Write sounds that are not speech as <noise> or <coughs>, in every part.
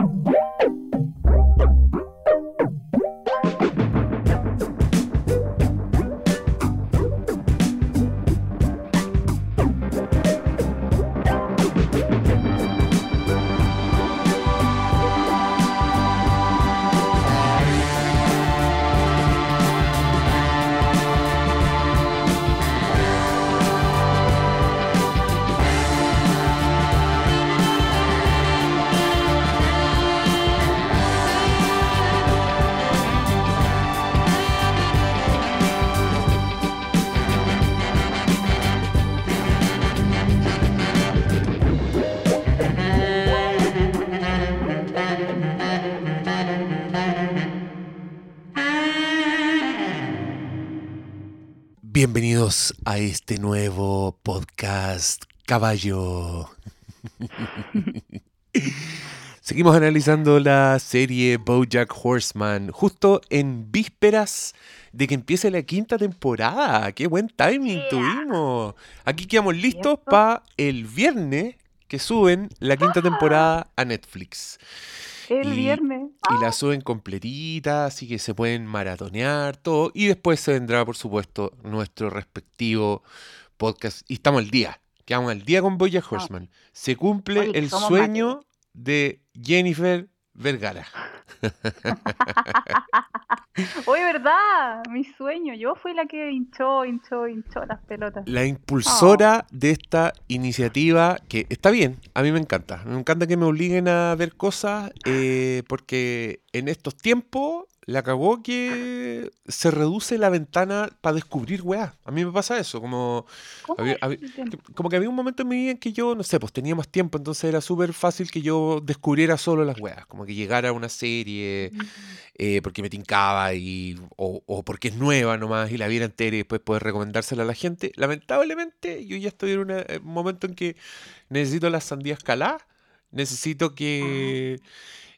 you a este nuevo podcast Caballo. <laughs> Seguimos analizando la serie Bojack Horseman justo en vísperas de que empiece la quinta temporada. ¡Qué buen timing tuvimos! Aquí quedamos listos para el viernes que suben la quinta temporada a Netflix. El viernes. Y la suben completita, así que se pueden maratonear, todo. Y después se vendrá, por supuesto, nuestro respectivo podcast. Y estamos al día. Quedamos al día con Boya Horseman. Se cumple el sueño de Jennifer Vergara. <laughs> Oye, ¿verdad? Mi sueño. Yo fui la que hinchó, hinchó, hinchó las pelotas. La impulsora oh. de esta iniciativa, que está bien, a mí me encanta. Me encanta que me obliguen a ver cosas, eh, porque en estos tiempos la cagó que se reduce la ventana para descubrir weá. A mí me pasa eso, como, como que había un momento en mi vida en que yo, no sé, pues tenía más tiempo, entonces era súper fácil que yo descubriera solo las weas, como que llegara a una serie eh, porque me tincaba y, o, o, porque es nueva nomás y la viera entera y después poder recomendársela a la gente. Lamentablemente yo ya estoy en un momento en que necesito las sandías caladas, necesito que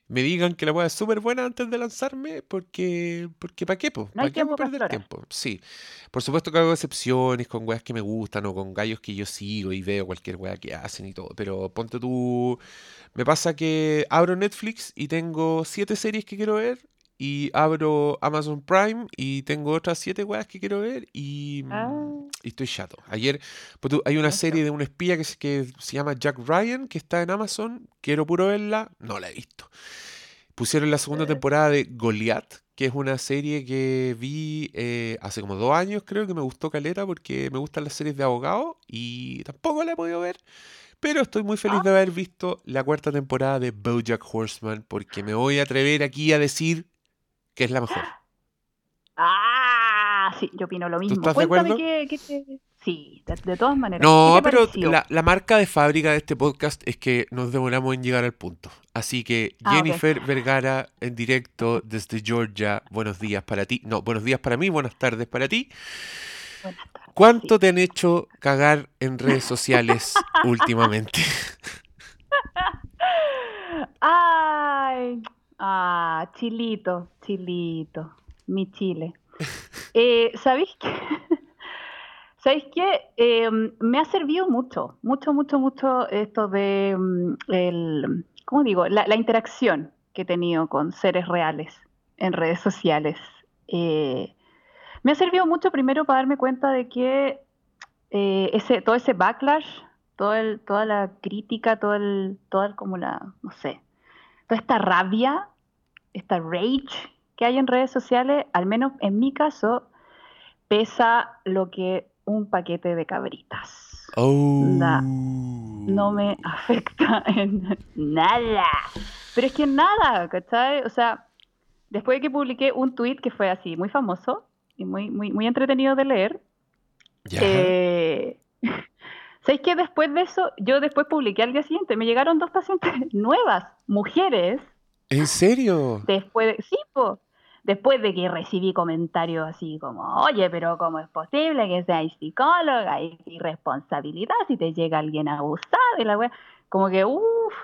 me digan que la weá es súper buena antes de lanzarme, porque, porque ¿para qué? ¿Para qué perder tiempo? Sí. Por supuesto que hago excepciones con weas que me gustan o con gallos que yo sigo y veo cualquier wea que hacen y todo. Pero ponte tú. Me pasa que abro Netflix y tengo siete series que quiero ver. Y abro Amazon Prime y tengo otras siete weas que quiero ver y, mm, ah. estoy chato. Ayer pues hay una serie de un espía que, que se llama Jack Ryan que está en Amazon. Quiero puro verla. No la he visto. Pusieron la segunda temporada de Goliath, que es una serie que vi eh, hace como dos años, creo que me gustó Caleta porque me gustan las series de abogados y tampoco la he podido ver. Pero estoy muy feliz de haber visto la cuarta temporada de Bojack Horseman porque me voy a atrever aquí a decir que es la mejor. Ah, sí, yo opino lo mismo. estás de acuerdo? Qué, qué Sí, de, todas maneras. No, pero la, marca de fábrica de este podcast es que nos demoramos en llegar al punto. Así que ah, Jennifer Vergara en directo desde Georgia, buenos días para ti. No, buenos días para mí, buenas tardes para ti. Buenas tardes, ¿Cuánto te han hecho cagar en redes sociales <laughs> últimamente? Ay, ah, chilito, chilito, mi chile. <laughs> Eh, ¿Sabéis qué? <laughs> ¿Sabéis qué? Em, me ha servido mucho, mucho, mucho, mucho esto de, mm, el, ¿cómo digo? La, interacción que he tenido con seres reales en redes sociales. Eh, me ha servido mucho primero para darme cuenta de que eh, ese, todo ese backlash, todo el, toda la crítica, todo el, toda como la, no sé, toda esta rabia, esta rage que hay en redes sociales, al menos en mi caso, pesa lo que un paquete de cabritas. Oh. no me <laughs> afecta en nada. Pero es que nada, ¿cachai? O sea, después de que publiqué un tweet que fue así, muy famoso y muy, muy, muy entretenido de leer, eh, <laughs> ¿sabéis que después de eso, yo después publiqué al día siguiente, me llegaron dos pacientes <laughs> nuevas, mujeres. ¿En serio? Después de, sí, después de que recibí comentarios así como, oye, pero ¿cómo es posible que seas psicóloga? y irresponsabilidad si te llega alguien a abusar y la wea. Como que, uff.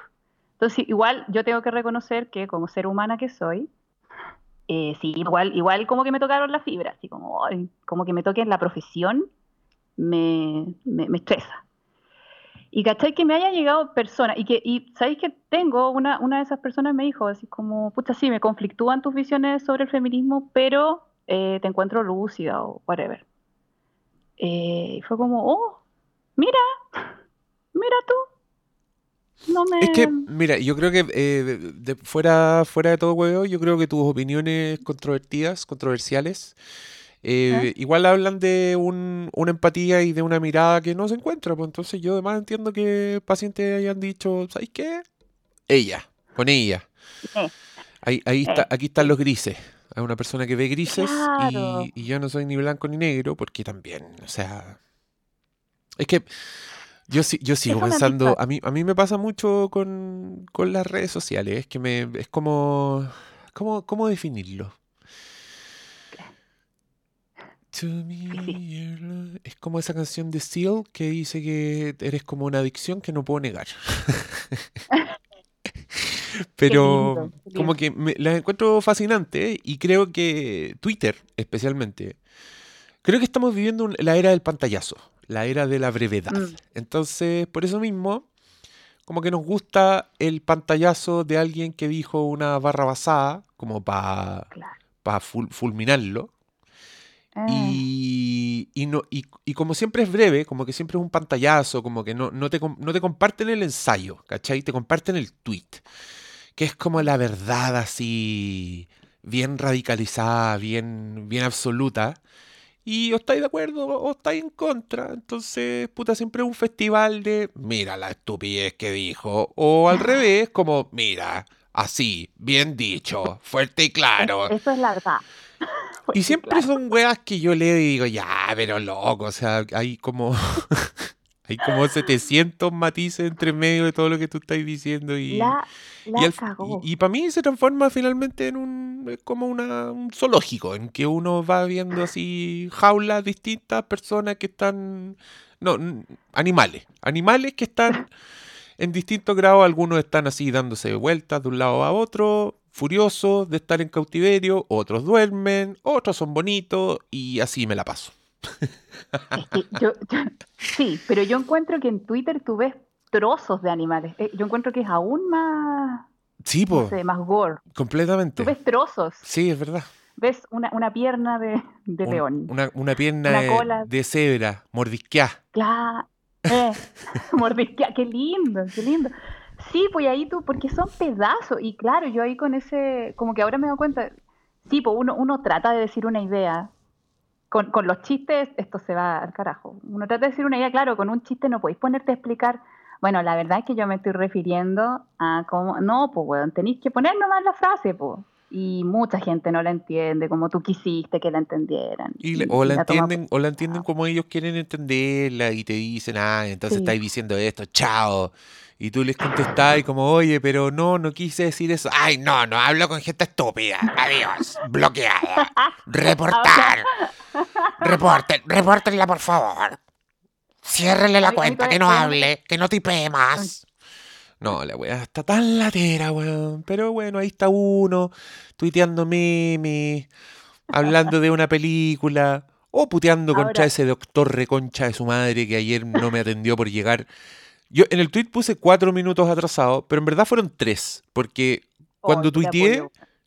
Entonces, igual yo tengo que reconocer que como ser humana que soy, eh, sí, igual, igual como que me tocaron la fibra, así como, como que me toque en la profesión, me, me, me estresa. Y cachai que me haya llegado personas, y que, y sabéis que tengo, una, una de esas personas me dijo así como, puta, sí, me conflictúan tus visiones sobre el feminismo, pero eh, te encuentro lúcida o whatever. Eh, y fue como, oh, mira, mira tú. No me... Es que, mira, yo creo que eh, de, fuera, fuera de todo huevo, yo creo que tus opiniones controvertidas, controversiales, eh, igual hablan de un, una empatía y de una mirada que no se encuentra. Pues entonces yo además entiendo que pacientes hayan dicho, ¿sabes qué? Ella, con ella. Ahí, ahí está, aquí están los grises. Hay una persona que ve grises y, yo no soy ni blanco ni negro porque también, o sea... Es que yo, yo sigo pensando, a mí, a mí me pasa mucho con, con las redes sociales, es que me, es como, ¿cómo, cómo definirlo? <laughs> Es como esa canción de Seal que dice que eres como una adicción que no puedo negar. <laughs> Pero como que me, las encuentro fascinantes y creo que Twitter especialmente, creo que estamos viviendo la era del pantallazo, la era de la brevedad. Mm. Entonces, por eso mismo, como que nos gusta el pantallazo de alguien que dijo una barra basada, como para fulminarlo. Ah. Y, no, y, como siempre es breve, como que siempre es un pantallazo, como que no, no, te, no te comparten el ensayo, ¿cachai? Te comparten el tweet, que es como la verdad así, bien radicalizada, bien, bien absoluta. Y o estáis de acuerdo o estáis en contra. Entonces, puta, siempre es un festival de, mira la estupidez que dijo. O al <laughs> revés, como, mira, así, bien dicho, fuerte y claro. Eso es la verdad. <laughs> y siempre son weas que yo leo y digo, ya, pero loco, o sea, hay como... <laughs> hay como 700 matices entre medio de todo lo que tú estás diciendo y... y, para mí se transforma finalmente en un... como una, un zoológico, en que uno va viendo así jaulas distintas, personas que están... No, animales, animales que están <laughs> en distintos grados, algunos están así dándose vueltas de un lado a otro, furiosos de estar en cautiverio, otros duermen, otros son bonitos y así me la paso. sí, pero yo encuentro que en Twitter tú ves trozos de animales. Eh, yo encuentro que es aún más... Sí, más gore. Completamente. Tú ves trozos. Sí, es verdad. Ves una, pierna de, león. Una, pierna de, de, cebra, mordisqueada. Claro. Eh. <laughs> Qué lindo, qué lindo. Sí, pues ahí tú, porque son pedazos. Y claro, yo ahí con ese, como que ahora me doy cuenta, sí, pues uno, uno trata de decir una idea. Con, con los chistes, esto se va al carajo. Uno trata de decir una idea, claro, con un chiste no podéis ponerte a explicar. Bueno, la verdad es que yo me estoy refiriendo a cómo. No, pues, weón, tenéis que poner nomás la frase, pues y mucha gente no la entiende como tú quisiste que la entendieran. o, la entienden, o la entienden como ellos quieren entenderla y te dicen, ah, entonces estáis diciendo esto, chao. Y tú les contestás y como, oye, pero no, no quise decir eso. Ay, no, no hablo con gente estúpida. Adiós. Bloqueada. <laughs> Reportar. Reporten, repórtenla, por favor. Ciérrenle la cuenta, que no hable, que no tipee más. No, la weá está tan latera, weón. Pero bueno, ahí está uno, tuiteando memes, hablando de una película, o puteando contra ese doctor reconcha de su madre que ayer no me atendió por llegar yo en el tweet puse cuatro minutos atrasado, pero en verdad fueron tres, porque cuando tuiteé,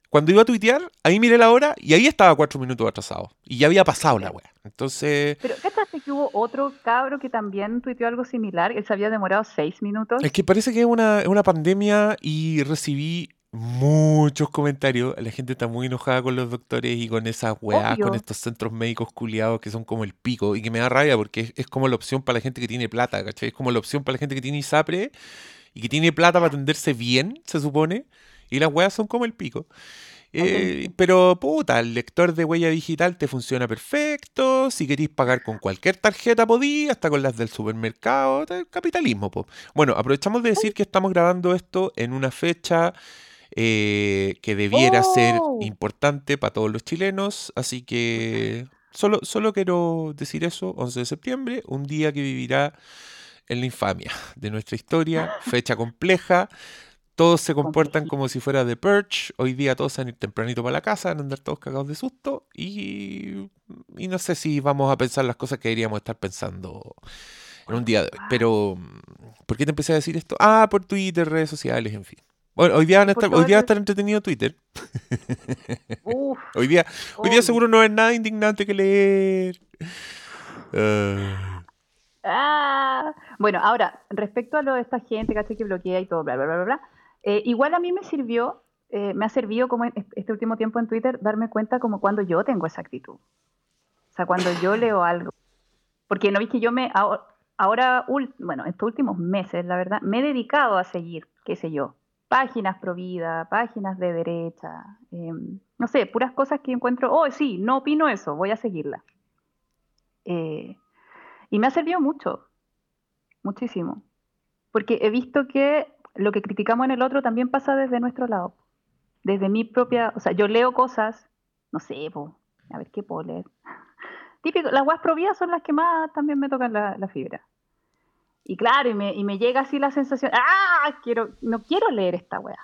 cuando iba a tuitear, ahí miré la hora y ahí estaba cuatro minutos atrasado. Y ya había pasado la wea. Entonces. Pero ¿cachaste que hubo otro cabro que también tuiteó algo similar? Él se había demorado seis minutos. Es que parece que es una, una pandemia y recibí muchos comentarios. La gente está muy enojada con los doctores y con esas weas, con estos centros médicos culiados que son como el pico y que me da rabia porque es, como la opción para la gente que tiene plata, ¿cachai? Es como la opción para la gente que tiene ISAPRE y que tiene plata para atenderse bien, se supone, y las weas son como el pico. Eh, pero puta, el lector de huella digital te funciona perfecto. Si queréis pagar con cualquier tarjeta, podí, hasta con las del supermercado. Capitalismo, po. Bueno, aprovechamos de decir que estamos grabando esto en una fecha eh, que debiera ser oh. importante para todos los chilenos. Así que solo, solo quiero decir eso, 11 de septiembre, un día que vivirá en la infamia de nuestra historia, fecha compleja. Todos se comportan como si fuera The Purge. Hoy día todos van a ir tempranito para la casa, van a andar todos cagados de susto. Y, y no sé si vamos a pensar las cosas que deberíamos estar pensando en un día de hoy. Pero, ¿por qué te empecé a decir esto? Ah, por Twitter, redes sociales, en fin. Bueno, hoy día, van a estar, hoy día va a estar entretenido Twitter. Uf, <laughs> Hoy día, hoy día seguro no es nada indignante que leer. Ah, Ah, bueno, ahora, respecto a lo de esta gente, ¿cachai? Que bloquea y todo, bla, bla, bla, bla, bla, eh, igual a mí me sirvió, eh, me ha servido como este último tiempo en Twitter darme cuenta como cuando yo tengo esa actitud. O sea, cuando yo leo <laughs> algo. Porque no vi que yo me, ahora, ahora, bueno, estos últimos meses, la verdad, me he dedicado a seguir, qué sé yo, páginas pro vida, páginas de derecha, em, no sé, puras cosas que encuentro, oh, sí, no opino eso, voy a seguirla. Eh, y me ha servido mucho, muchísimo. Porque he visto que lo que criticamos en el otro también pasa desde nuestro lado. Desde mi propia, o sea, yo leo cosas, no sé, po, a ver qué puedo leer. <laughs> Típico, las guas providas son las que más también me tocan la, la fibra. Y claro, y me, y me llega así la sensación, ¡ah! Quiero, no quiero leer esta wea.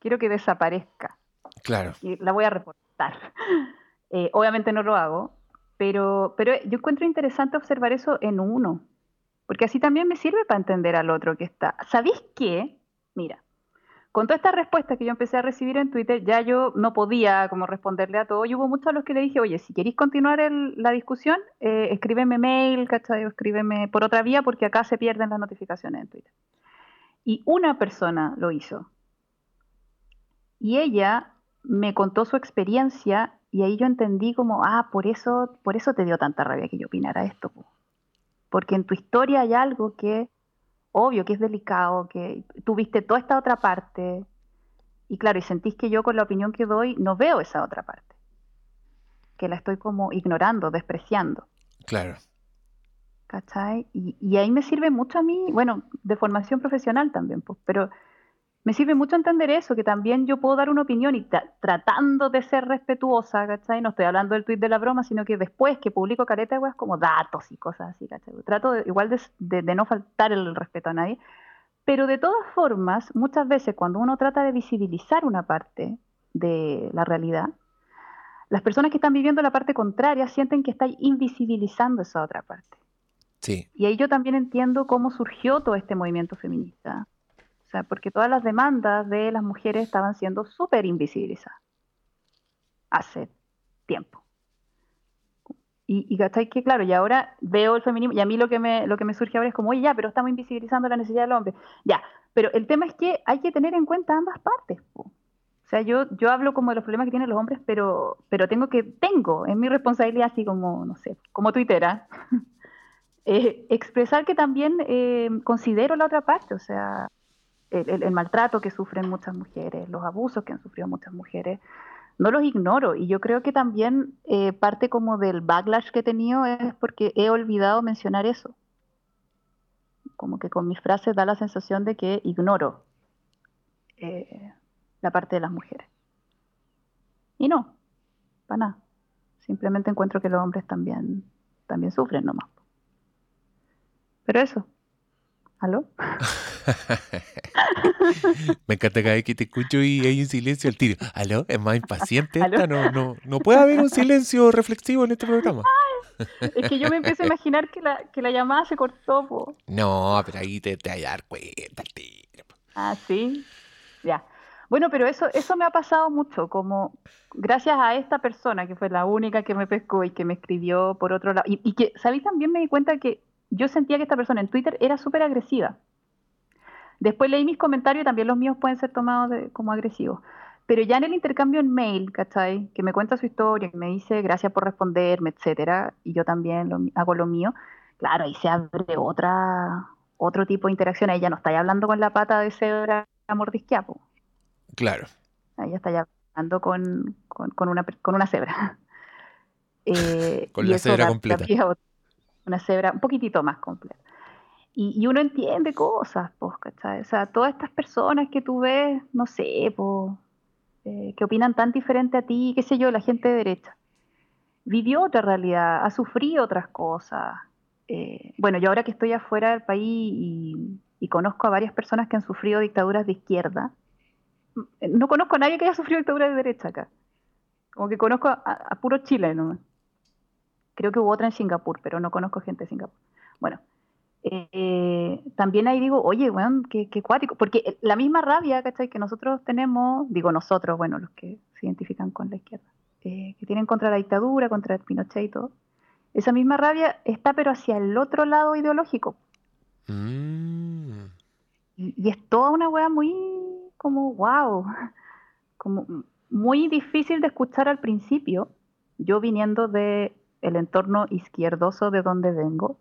Quiero que desaparezca claro. y la voy a reportar. <laughs> Eh, obviamente no lo hago, pero, pero yo encuentro interesante observar eso en uno, porque así también me sirve para entender al otro que está. ¿Sabéis qué? Mira, con todas estas respuestas que yo empecé a recibir en Twitter, ya yo no podía como responderle a todo, y hubo muchos a los que le dije, oye, si queréis continuar la discusión, eh, escríbeme mail, ¿cachai? O escríbeme por otra vía, porque acá se pierden las notificaciones en Twitter. Y una persona lo hizo. Y ella me contó su experiencia y ahí yo entendí como, ah, por eso, por eso te dio tanta rabia que yo opinara esto. po. Porque en tu historia hay algo que, obvio, que es delicado, que tuviste toda esta otra parte. Y claro, y sentís que yo con la opinión que doy no veo esa otra parte. Que la estoy como ignorando, despreciando. Claro. ¿Cachai? Y, y ahí me sirve mucho a mí, bueno, de formación profesional también, pues, pero me sirve mucho entender eso, que también yo puedo dar una opinión y tra- tratando de ser respetuosa, ¿cachai? No estoy hablando del tuit de la broma, sino que después que publico careta weas como datos y cosas así, ¿cachai? Trato de- igual de, de- de no faltar el respeto a nadie, pero de todas formas, muchas veces cuando uno trata de visibilizar una parte de la realidad, las personas que están viviendo la parte contraria sienten que está invisibilizando esa otra parte. Sí. Y ahí yo también entiendo cómo surgió todo este movimiento feminista. Sea, porque todas las demandas de las mujeres estaban siendo súper invisibilizadas hace tiempo. Y, y ¿cachai? que claro, y ahora veo el feminismo, y a mí lo que me, lo que me surge ahora es como, oye, ya, pero estamos invisibilizando la necesidad del hombre. Ya, pero el tema es que hay que tener en cuenta ambas partes. po. O sea, yo, yo hablo como de los problemas que tienen los hombres, pero, pero tengo que, tengo, es mi responsabilidad así como, no sé, como tuitera, <laughs> eh, expresar que también eh, considero la otra parte, o sea, el, maltrato que sufren muchas mujeres, los abusos que han sufrido muchas mujeres, no los ignoro. Y yo creo que también eh, parte como del backlash que he tenido es porque he olvidado mencionar eso. Como que con mis frases da la sensación de que ignoro eh, la parte de las mujeres. Y no, para nada. Simplemente encuentro que los hombres también, también sufren nomás. Pero eso. ¿Aló? <laughs> Me encanta cada vez que te escucho y hay un silencio al tiro. ¿Aló? ¿Es más impaciente esta? No, no, no puede haber un silencio reflexivo en este programa. Es que yo me empiezo a imaginar que la, que la llamada se cortó. po. No, pero ahí te, te vas a dar cuenta tiro. Ah, sí. Ya. Bueno, pero eso, eso me ha pasado mucho, como gracias a esta persona que fue la única que me pescó y que me escribió por otro lado. Y, y que, ¿sabéis? También me di cuenta que yo sentía que esta persona en Twitter era súper agresiva. Después leí mis comentarios y también los míos pueden ser tomados de- como agresivos. Pero ya en el intercambio en mail, ¿cachai? Que me cuenta su historia, que me dice gracias por responderme, etcétera, y yo también lo hago lo mío. Claro, ahí se abre otra, otro tipo de interacción. Ahí ya no estáis hablando con la pata de cebra mordisqueada, po. Claro. Ahí ya estáis hablando con, con, con una, con una cebra. <laughs> Eh, Con la cebra completa. Una cebra un poquitito más completa. Y, y uno entiende cosas, pues, ¿cachai? O sea, todas estas personas que tú ves, no sé, pues, eh, que opinan tan diferente a ti, qué sé yo, la gente de derecha. Vivió otra realidad, ha sufrido otras cosas. Eh, bueno, yo ahora que estoy afuera del país y, y conozco a varias personas que han sufrido dictaduras de izquierda, eh, no conozco a nadie que haya sufrido dictadura de derecha acá. Como que conozco a- a puro Chile nomás. Creo que hubo otra en Singapur, pero no conozco gente de Singapur. Bueno, eh, también ahí digo, oye, weón, qué, qué cuático. Porque la misma rabia, ¿cachai? Que nosotros tenemos, digo nosotros, bueno, los que se identifican con la izquierda, eh, que tienen contra la dictadura, contra el Pinochet y todo, esa misma rabia está pero hacia el otro lado ideológico. Mm. Y, y es toda una weá muy como, wow, como muy difícil de escuchar al principio, yo viniendo de el entorno izquierdoso de donde vengo,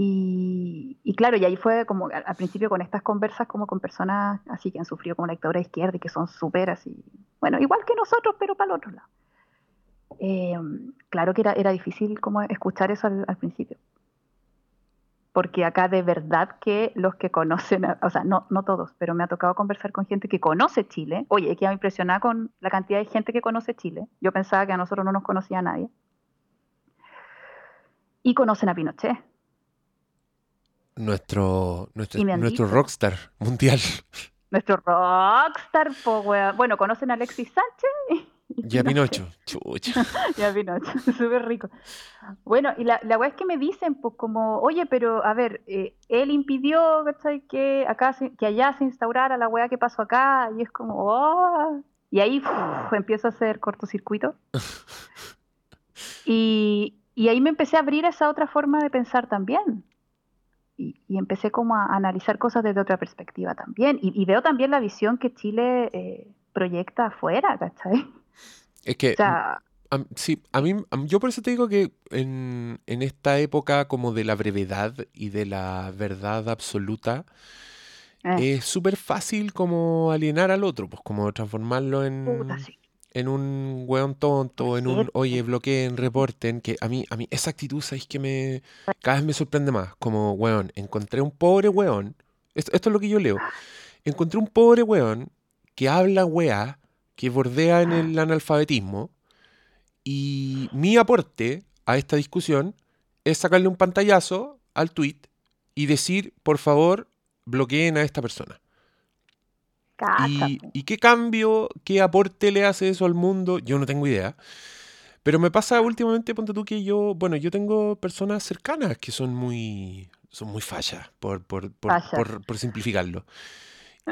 y, claro, y ahí fue como al, principio con estas conversas como con personas así que han sufrido como la dictadura izquierda y que son súper así, bueno, igual que nosotros, pero para el otro lado. Eh, claro que era, era difícil como escuchar eso al principio. Porque acá de verdad que los que conocen, o sea, no, no todos, pero me ha tocado conversar con gente que conoce Chile. Oye, que me impresionada con la cantidad de gente que conoce Chile. Yo pensaba que a nosotros no nos conocía nadie. Y conocen a Pinochet. Nuestro, nuestro, nuestro rockstar mundial. Nuestro rockstar, po. Bueno, conocen a Alexis Sánchez <laughs> <laughs> Ya. Pinocho. Chucha. Ya Pinochet, súper rico. Bueno, y la, la weá es que me dicen, pues como, oye, pero a ver, eh, él impidió, ¿cachai? Que, acá se- que allá se instaurara la weá que pasó acá, y es como, oh. Y ahí uf, empiezo a hacer cortocircuito. <laughs> Y, y ahí me empecé a abrir a esa otra forma de pensar también. Y, y empecé como a analizar cosas desde otra perspectiva también. Y, y veo también la visión que Chile eh, proyecta afuera, ¿cachai? Es que O sea, Am- sí, a mí, yo por eso te digo que en, en esta época como de la brevedad y de la verdad absoluta, eh, es súper fácil como alienar al otro, pues como transformarlo puta, en, sí. en un weón tonto, en un, oye, bloqueen, reporten, que a mí, a mí esa actitud, ¿sabes que me, cada vez me sorprende más? Como, weón, encontré un pobre weón, esto, esto es lo que yo leo, encontré un pobre weón que habla weá, que bordea en el analfabetismo, y mi aporte a esta discusión es sacarle un pantallazo al tweet y decir, por favor, bloqueen a esta persona. ¿Y, y qué cambio, qué aporte le hace eso al mundo? Yo no tengo idea. Pero me pasa últimamente, ponte tú que yo, bueno, yo tengo personas cercanas que son muy, son muy fallas, por, por, por simplificarlo.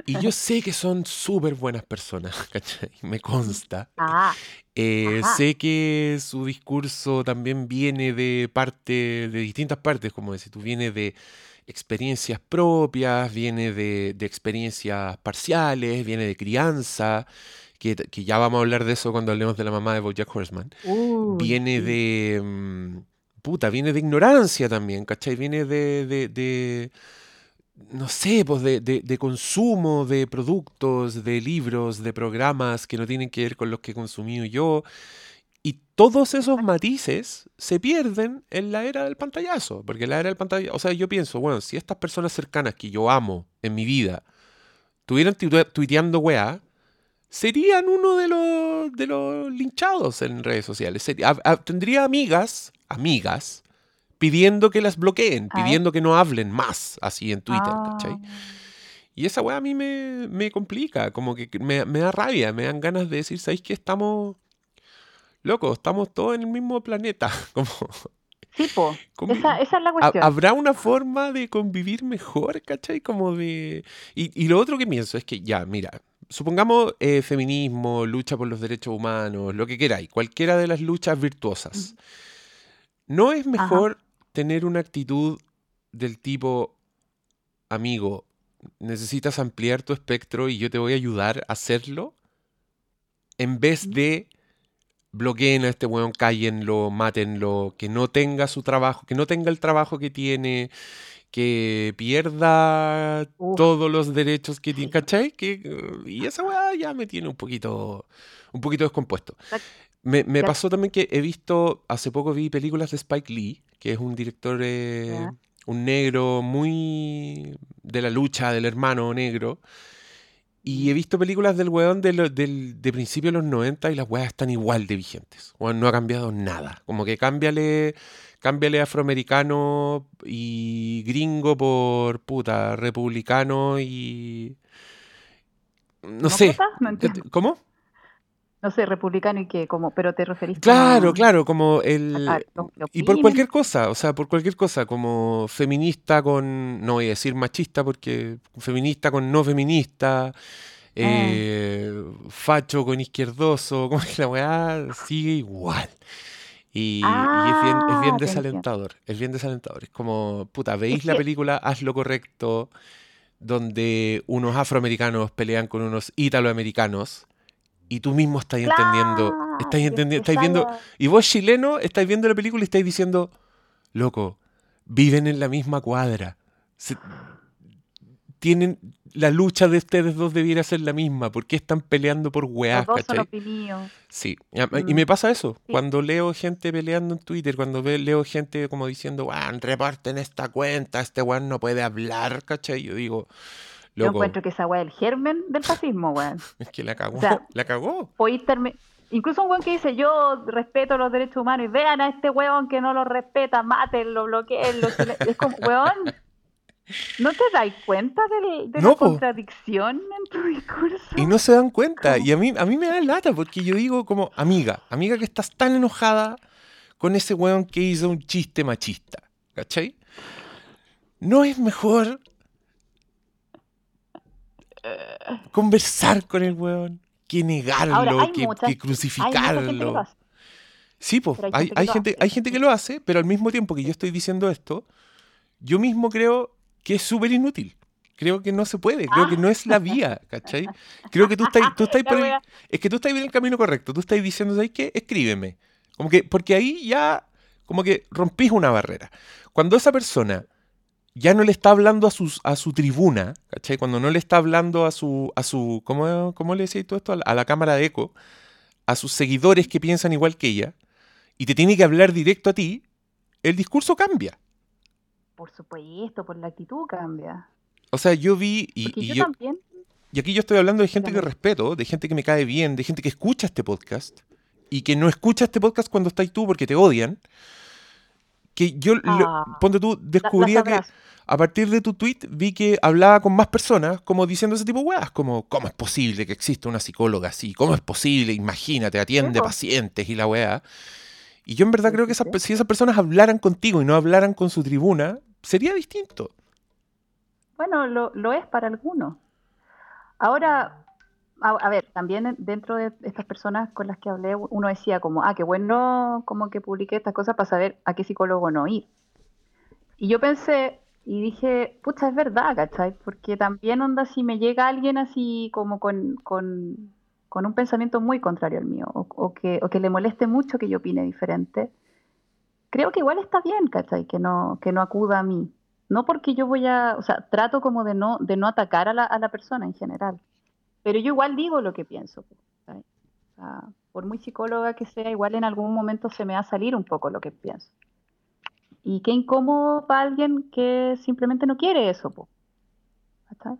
Y yo sé que son súper buenas personas, <laughs> ¿cachai? Me consta. Ah, Eh, sé que su discurso también viene de parte, de distintas partes, como decir, tú viene de experiencias propias, viene de, de experiencias parciales, viene de crianza, que, que ya vamos a hablar de eso cuando hablemos de la mamá de BoJack Horseman. Viene de, mm, puta, viene de ignorancia también, ¿cachai? Viene de, de, de, no sé, pues de, de, consumo de productos, de libros, de programas que no tienen que ver con los que he consumido yo. Y todos esos matices se pierden en la era del pantallazo. Porque la era del pantallazo, o sea, yo pienso, bueno, si estas personas cercanas que yo amo en mi vida estuvieran tuite- tuiteando weá, serían uno de los, de los linchados en redes sociales. Sería- tendría amigas, amigas, pidiendo que las bloqueen, Ah. pidiendo que no hablen más así en Twitter, Ah, ¿cachai? Y esa weá a mí me, me complica, como que me, me da rabia, me dan ganas de decir, ¿sabéis que estamos locos? Estamos todos en el mismo planeta. <laughs> Como, Sí, po. convi- Esa, esa es la cuestión. ¿Habrá una forma de convivir mejor, cachai? Como de... Y, y lo otro que pienso es que, ya, mira, supongamos eh, feminismo, lucha por los derechos humanos, lo que queráis, cualquiera de las luchas virtuosas. ¿No es mejor tener una actitud del tipo, amigo, necesitas ampliar tu espectro y yo te voy a ayudar a hacerlo? En vez de bloqueen a este weón, cállenlo, mátenlo, que no tenga su trabajo, que no tenga el trabajo que tiene, que pierda todos los derechos que tiene, ¿cachai? Que, uh, y esa weá ya me tiene un poquito, un poquito descompuesto. Me, me pasó también que he visto, hace poco vi películas de Spike Lee, que es un director, eh, un negro muy de la lucha del hermano negro. Y he visto películas del weón de, lo- del, de principios de los 90 y las weas están igual de vigentes. Weón, no ha cambiado nada. Como que cámbiale, cámbiale afroamericano y gringo por puta, republicano y. No sé. puta? No entiendo. ¿Cómo? No sé, republicano y qué, como, pero te referís Claro, como claro, como el... a, a que Y por cualquier cosa, o sea, por cualquier cosa, como feminista con, no voy a decir machista porque feminista con no feminista, Eh, eh, facho con izquierdoso, <laughs> como que la weá sigue igual. Y, y es bien, es bien ah, entiendo. desalentador, es bien desalentador. Es como, puta, veis la que, película Haz lo correcto, donde unos afroamericanos pelean con unos italoamericanos, y tú mismo estás entendiendo, estás entendiendo, estáis viendo, y vos chileno estáis viendo la película y estáis diciendo, loco, viven en la misma cuadra. Se- tienen la lucha de ustedes dos debiera ser la misma. ¿Por qué están peleando por weás, cachai? Sí, y Mm, me pasa eso. sí. Cuando leo gente peleando en Twitter, cuando leo gente como diciendo, weón, reporten esta cuenta, este weón no puede hablar, ¿cachai? Yo digo, Yo encuentro que esa weá es el germen del fascismo, weón. <laughs> es que la O cagó, sea, la cagó. Incluso un weón que dice, yo respeto los derechos humanos y vean a este weón que no los respeta, mátenlo, bloqueenlo. chile-". Es como, weón, ¿no te das cuenta de la po. contradicción en tu discurso? Y no se dan cuenta. Y a mí, a mí me da lata porque yo digo como, amiga, amiga que estás tan enojada con ese weón que hizo un chiste machista. ¿Cachai? ¿No es mejor conversar con el weón que negarlo, que, muchas, crucificarlo? Sí, pues, hay gente que hay lo gente, hace. hay gente que lo hace, pero al mismo tiempo que yo estoy diciendo esto, yo mismo creo que es súper inútil. Creo que no se puede, creo que no es la vía, <laughs> ¿cachai? Creo que tú estás, tú estás por el, es que tú estás en el camino correcto, tú estás diciendo, ¿sabes qué? Escríbeme. Como que, porque ahí ya, como que rompís una barrera. Cuando esa persona ya no le está hablando a, sus, a su tribuna, ¿cachai? Cuando no le está hablando a su, a su ¿cómo, cómo le decís tú esto? A la, a la cámara de eco, a sus seguidores que piensan igual que ella, y te tiene que hablar directo a ti, el discurso cambia. Por supuesto, por la actitud cambia. O sea, yo vi, y, y yo yo, también, y aquí yo estoy hablando de gente que respeto, de gente que me cae bien, de gente que escucha este podcast, y que no escucha este podcast cuando estás tú porque te odian, que yo, lo- ah, ponte tú, la- descubría que a partir de tu tweet vi que hablaba con más personas como diciendo ese tipo de weas, como ¿cómo es posible que exista una psicóloga así? ¿Cómo es posible? Imagínate, atiende pacientes y la wea. Y yo en verdad creo que esas si esas personas hablaran contigo y no hablaran con su tribuna, sería distinto. Bueno, lo, lo es para algunos. Ahora, a, a ver, también en- dentro de estas personas con las que hablé, uno decía como, ah, qué bueno como que publiqué estas cosas para saber a qué psicólogo no ir. Y yo pensé y dije, pucha, es verdad, ¿cachai? Porque también onda si me llega alguien así como con, con, con un pensamiento muy contrario al mío, o, o que, o que le moleste mucho que yo opine diferente, creo que igual está bien, ¿cachai? Que no, que no acuda a mí. No porque yo voy a, o sea, trato como de no, de no atacar a la, a la persona en general. Pero yo igual digo lo que pienso. ¿cachai? O por muy psicóloga que sea, igual en algún momento se me va a salir un poco lo que pienso. Y qué incómodo para alguien que simplemente no quiere eso. ¿cachai?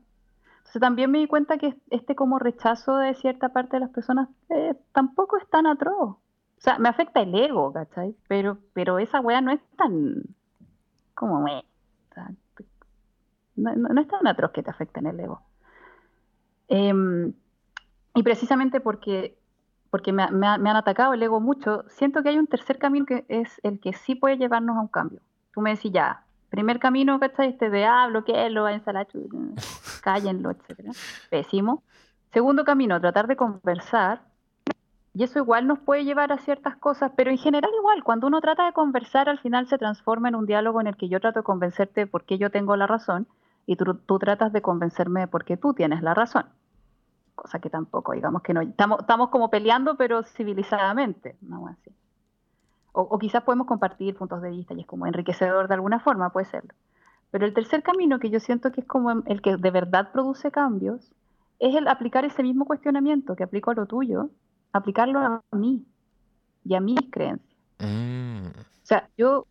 Entonces también me di cuenta que este como rechazo de cierta parte de las personas eh, tampoco es tan atroz. O sea, me afecta el ego, ¿cachai? Pero, pero esa wea no es tan como no, no- no es tan atroz que te afecte en el ego. Em, y precisamente porque, porque me, ha- me ha- me han atacado el ego mucho, siento que hay un tercer camino que es el que sí puede llevarnos a un cambio. Tú me decís ya, primer camino, ¿cachai? Este de, ah, bloqueenlo, váyanse <laughs> cállenlo, etcétera. Pésimo. Segundo camino, tratar de conversar. Y eso igual nos puede llevar a ciertas cosas, pero en general igual, cuando uno trata de conversar, al final se transforma en un diálogo en el que yo trato de convencerte por qué yo tengo la razón y tú, tú tratas de convencerme de por qué tú tienes la razón. Cosa que tampoco, digamos que no, estamos, estamos como peleando, pero civilizadamente, wea así. O, o quizás podemos compartir puntos de vista y es como enriquecedor de alguna forma, puede serlo. Pero el tercer camino, que yo siento que es como el que de verdad produce cambios, es el aplicar ese mismo cuestionamiento que aplico a lo tuyo, aplicarlo a mí y a mis creencias. Mm. O sea, yo,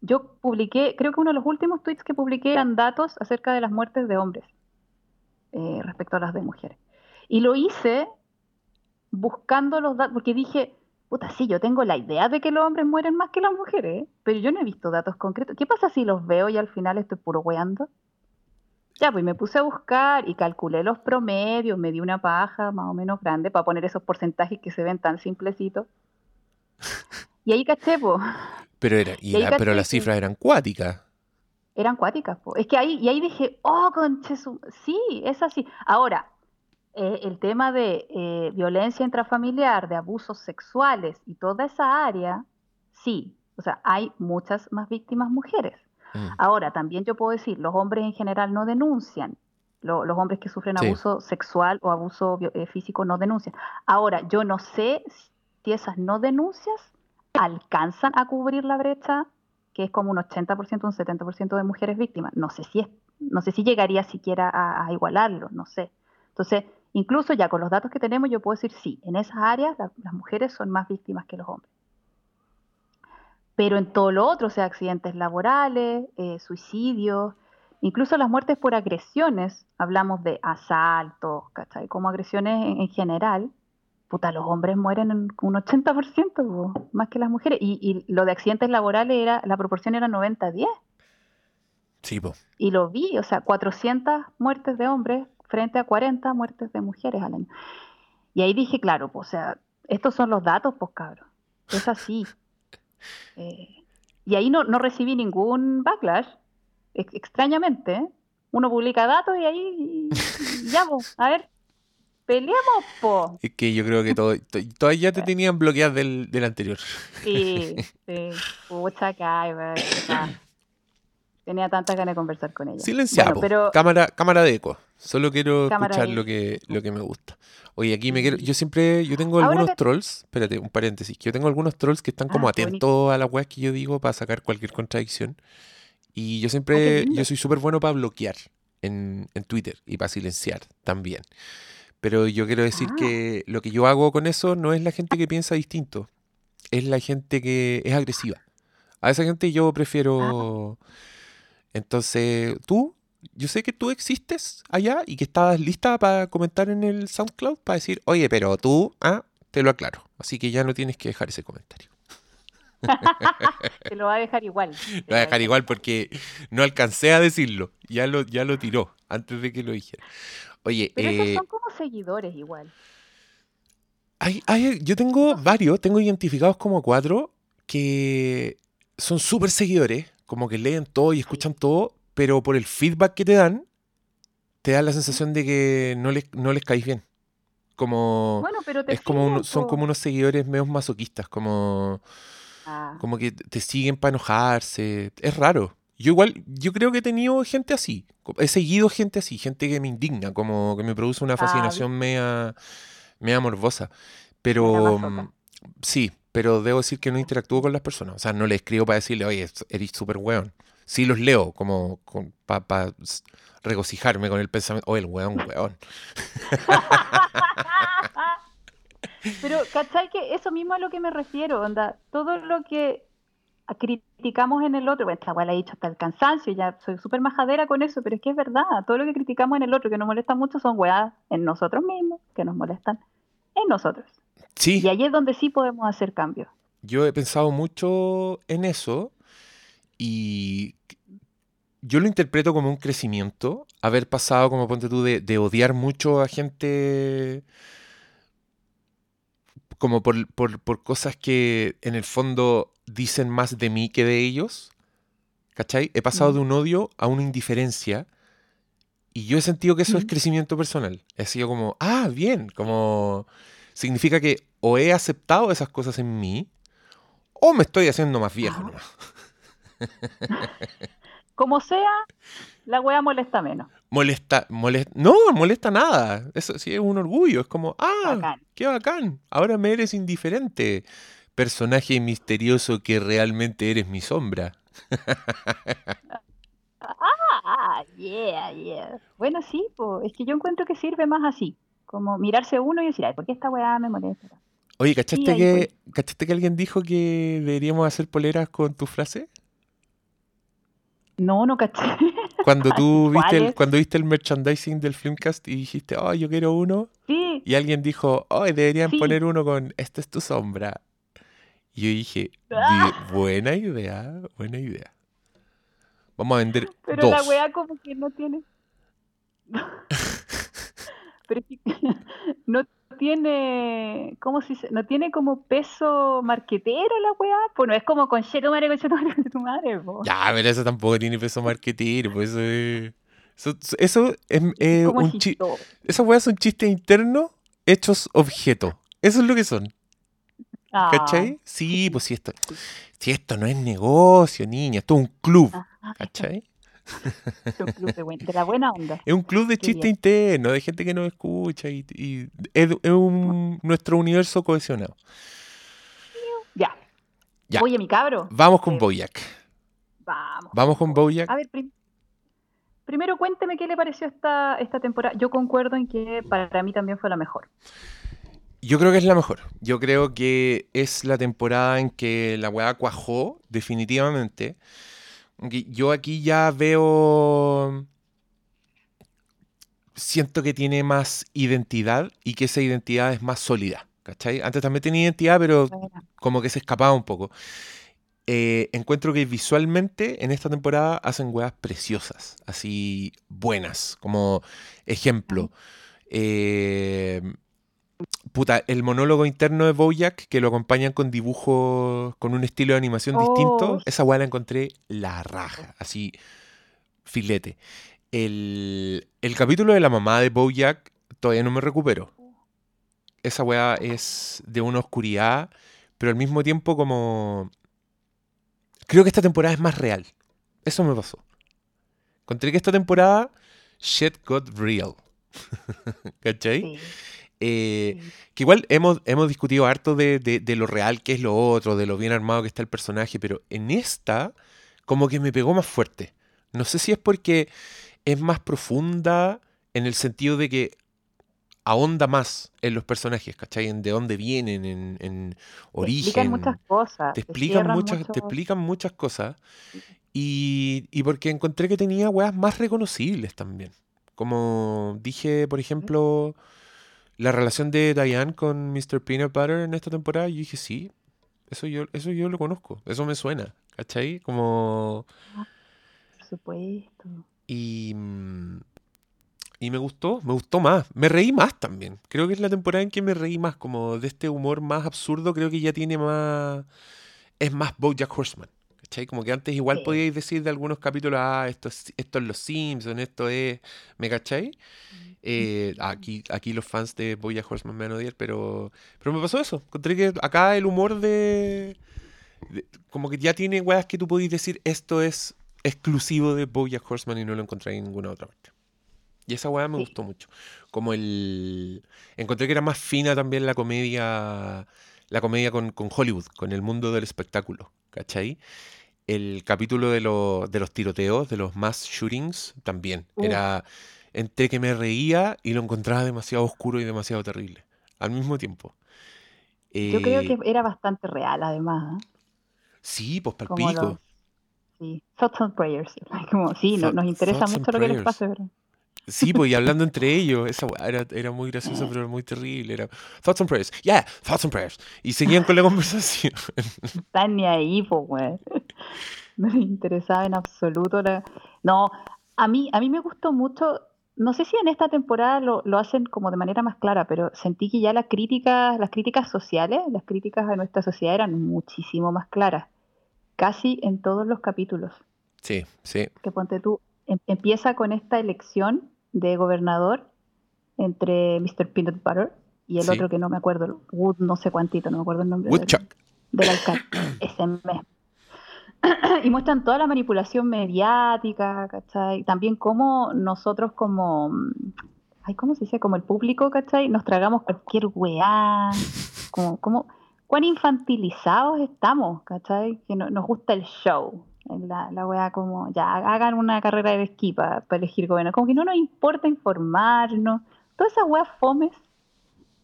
yo publiqué, creo que uno de los últimos tweets que publiqué eran datos acerca de las muertes de hombres eh, respecto a las de mujeres. Y lo hice buscando los datos, porque dije, puta, sí, yo tengo la idea de que los hombres mueren más que las mujeres, pero yo no he visto datos concretos. ¿Qué pasa si los veo y al final estoy puro weando? Ya, pues me puse a buscar y calculé los promedios, me di una paja más o menos grande para poner esos porcentajes que se ven tan simplecitos. Y ahí caché, pues. Pero, era, y Y pero las cifras eran cuáticas. Eran cuáticas, po. Es que ahí, y ahí dije, oh, conche Sí, es así. Ahora, eh, el tema de eh, violencia intrafamiliar, de abusos sexuales y toda esa área, sí. O sea, hay muchas más víctimas mujeres. Mm. Ahora, también yo puedo decir, los hombres en general no denuncian. Lo- los hombres que sufren Sí. abuso sexual o abuso eh, físico no denuncian. Ahora, yo no sé si esas no denuncias alcanzan a cubrir la brecha, que es como un 80%, un 70% de mujeres víctimas. No sé si es, no sé si llegaría siquiera a, a igualarlo, no sé. Entonces, incluso ya con los datos que tenemos, yo puedo decir sí, en esas áreas la- las mujeres son más víctimas que los hombres. Pero en todo lo otro, o sea, accidentes laborales, eh, suicidios, incluso las muertes por agresiones, hablamos de asaltos, ¿cachai? Como agresiones en, en general, puta, los hombres mueren en un 80%, po, más que las mujeres. Y, y lo de accidentes laborales, era la proporción era 90-10. Sí, po. Y lo vi, o sea, 400 muertes de hombres frente a 40 muertes de mujeres al año. Y ahí dije, claro, pues, o sea, estos son los datos, pues, cabrón. Es así. <laughs> Eh, y ahí no, no recibí ningún backlash, ex- extrañamente. ¿eh? Uno publica datos y ahí ya, pues, a ver, peleamos, po. <laughs> Es que yo creo que todo, to- todas ya te <laughs> tenían bloqueadas del, del anterior. Sí, sí, pucha Tenía tantas ganas de conversar con ella. Silenciado. Bueno, pero cámara, cámara de eco. Solo quiero Cámara escuchar de lo que, lo que me gusta. Oye, aquí me quiero. Yo siempre. Yo tengo Ahora algunos que- trolls. Espérate, un paréntesis. Yo tengo algunos trolls que están como Ah, atentos a las weas que yo digo para sacar cualquier contradicción. Y yo Ah, siempre. lindo. yo soy súper bueno para bloquear en, en Twitter y para silenciar también. Pero yo quiero decir Ah. que lo que yo hago con eso no es la gente que piensa distinto. Es la gente que es agresiva. A esa gente yo prefiero. Ah. Entonces, tú, yo sé que tú existes allá y que estabas lista para comentar en el SoundCloud para decir, oye, pero tú, ah, te lo aclaro. Así que ya no tienes que dejar ese comentario. <laughs> te lo va a dejar igual. Lo voy a dejar igual porque no alcancé a decirlo. Ya lo, ya lo tiró antes de que lo dijera. Oye, Pero eh, esos son como seguidores igual. hay- hay- yo tengo varios, tengo identificados como cuatro que son súper seguidores, como que leen todo y escuchan todo, pero por el feedback que te dan, te da la sensación de que no les, no les caís bien. Como, Bueno, pero te es como son como unos seguidores medio masoquistas, como, Ah, como que te siguen para enojarse. Es raro. Yo igual, yo creo que he tenido gente así. He seguido gente así, gente que me indigna, como que me produce una Ah, fascinación media, media morbosa. Pero mm, sí, pero debo decir que no interactúo con las personas. O sea, no le escribo para decirle, oye, es- eres súper weón. Sí los leo, como para regocijarme con el pensamiento, oye, el weón, weón. <laughs> Pero, ¿cachai? Que eso mismo a lo que me refiero, onda, todo lo que criticamos en el otro, bueno, esta la he dicho hasta el cansancio, ya soy súper majadera con eso, pero es que es verdad, todo lo que criticamos en el otro que nos molesta mucho son weas en nosotros mismos, que nos molestan en nosotros. Sí, Y ahí es donde sí podemos hacer cambios. yo he pensado mucho en eso y yo lo interpreto como un crecimiento, haber pasado, como ponte tú, de, de odiar mucho a gente como por, por, por cosas que en el fondo dicen más de mí que de ellos. ¿Cachai? He pasado Mm. de un odio a una indiferencia y yo he sentido que eso es Mm. crecimiento personal. He sido como, ah, bien, como significa que o he aceptado esas cosas en mí o me estoy haciendo más viejo Ah. nomás. <laughs> Como sea, la wea molesta menos. Molesta, molesta, no, molesta nada. Eso sí es un orgullo. Es como, ah, Bacán. qué bacán. Ahora me eres indiferente. Personaje misterioso que realmente eres mi sombra. <laughs> Ah, yeah, yeah. Bueno, sí, po, es que yo encuentro que sirve más así, como mirarse uno y decir, ay, ¿por qué esta weá me molesta? Oye, ¿cachaste, Sí, que, ¿cachaste que alguien dijo que deberíamos hacer poleras con tu frase? No, no caché. <laughs> Cuando tú viste el, cuando viste el merchandising del Filmcast y dijiste, oh, yo quiero uno. Sí, Y alguien dijo, oh, deberían Sí. poner uno con Esta es tu sombra. Y yo dije, Ah. "Di- buena idea, buena idea. Vamos a vender pero dos. la weá como que no tiene. <laughs> Pero <laughs> no tiene, ¿cómo se dice? No tiene como peso marquetero la weá, pues no es como con tu madre, con tu madre, <laughs> con tu madre, po. Ya, pero eso tampoco tiene peso marketing, pues eso es... Eso, eso es eh, un chi- chistoso. Esas weas son chistes internos hechos objeto. Eso es lo que son. Ah, ¿Cachai? Sí, pues si esto, si esto no es negocio, niña, esto es un club. ah, ¿Cachai? Es un club de, buen- de la buena onda. Es un club de Qué chiste bien. interno, de gente que nos escucha y, y es, es un, nuestro universo cohesionado. Ya. Ya. Oye, mi cabro. Vamos con Eh, Boyack. Vamos. Vamos con Boyack. A ver, prim- primero cuénteme qué le pareció esta, esta temporada. Yo concuerdo en que para mí también fue la mejor. Yo creo que es la mejor. Yo creo que es la temporada en que la weá cuajó, definitivamente. Yo aquí ya veo. Siento que tiene más identidad y que esa identidad es más sólida. ¿Cachai? Antes también tenía identidad, pero como que se escapaba un poco. Eh, encuentro que visualmente en esta temporada hacen weas preciosas, así buenas, como ejemplo. eh, puta, el monólogo interno de Bojack, que lo acompañan con dibujos, con un estilo de animación Oh, distinto, esa wea la encontré la raja, así, filete. El, el capítulo de la mamá de Bojack todavía no me recupero. Esa wea es de una oscuridad, pero al mismo tiempo como... Creo que esta temporada es más real. Eso me pasó. Encontré que esta temporada shit got real. <laughs> ¿Cachai? sí, Eh, que igual hemos, hemos discutido harto de, de- de lo real que es lo otro, de lo bien armado que está el personaje, pero en esta como que me pegó más fuerte. No sé si es porque es más profunda en el sentido de que ahonda más en los personajes, ¿cachai? En de dónde vienen, en, en Te explican origen. muchas cosas. Te explican muchas, te explican muchas cosas. Y, y porque encontré que tenía weas más reconocibles también. Como dije, por ejemplo, la relación de Diane con Mr. Peanut Butter en esta temporada, yo dije, sí, eso yo, eso yo lo conozco, eso me suena, ¿cachai? Como... Por supuesto. Y, y me gustó, me gustó más, me reí más también. Creo que es la temporada en que me reí más, como de este humor más absurdo, creo que ya tiene más... Es más Bojack Horseman. ¿Cachai? Como que antes igual Sí. podíais decir de algunos capítulos, ah, esto es, esto es Los Simpsons, esto es... ¿Me cachai? Eh, <laughs> aquí, aquí los fans de Bojack Horseman me van a odiar, pero, pero me pasó eso. Encontré que acá el humor de... de- como que ya tiene weas que tú podéis decir, esto es exclusivo de Bojack Horseman y no lo encontré en ninguna otra parte. Y esa weá me Sí. gustó mucho. Como el... Encontré que era más fina también la comedia, la comedia con, con Hollywood, con el mundo del espectáculo, ¿cachai? El capítulo de, lo- de los tiroteos, de los mass shootings, también. Era entre que me reía y lo encontraba demasiado oscuro y demasiado terrible. Al mismo tiempo. Yo creo Eh, que era bastante real, además. ¿eh? Sí, pues palpico. los- Sí, thoughts and prayers. <laughs> Como, sí, nos interesa mucho lo que les pase, pero Sí, pues y hablando entre ellos, esa era, era muy graciosa, pero era muy terrible. Era thoughts and prayers, yeah, thoughts and prayers. Y seguían con la conversación. <laughs> están ni ahí, pues, güey. No les interesaba en absoluto. la- No, a mí, a mí me gustó mucho. No sé si en esta temporada lo, lo hacen como de manera más clara, pero sentí que ya las críticas, las críticas sociales, las críticas a nuestra sociedad eran muchísimo más claras. Casi en todos los capítulos. Sí, sí. que ponte tú, empieza con esta elección de gobernador entre Mr. Peanut Butter y el Sí. otro que no me acuerdo, Wood no sé cuántito, no me acuerdo el nombre del, Woodchuck. del alcalde, <coughs> ese mes. <coughs> Y muestran toda la manipulación mediática, ¿cachai? También cómo nosotros como, ay, ¿cómo se dice? Como el público, ¿cachai? Nos tragamos cualquier weá, como, como, cuán infantilizados estamos, ¿cachai? Que no- nos gusta el show. La, la weá como, ya, hagan una carrera de esquí para elegir gobierno. Como que no nos importa informarnos. Todas esas weas fomes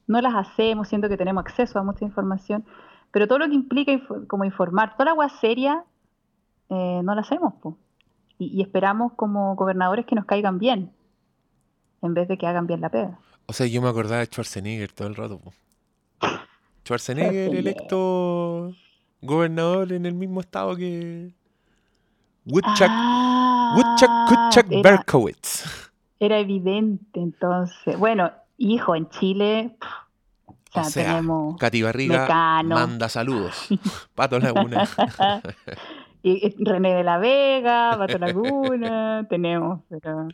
no las hacemos, siento que tenemos acceso a mucha información. Pero todo lo que implica como informar, toda la wea seria, eh, no la hacemos, po. Y, y esperamos como gobernadores que nos caigan bien, en vez de que hagan bien la pega. O sea, yo me acordaba de Schwarzenegger todo el rato. po. Schwarzenegger. electo gobernador en el mismo estado que Woodchuck, Ah, Woodchuck Kutchuck era- Berkowitz. Era evidente, entonces. Bueno, hijo, en Chile. O sea, tenemos Katy Barriga manda saludos. <laughs> Pato Laguna. <laughs> y, René de la Vega, Pato Laguna, <laughs> tenemos, pero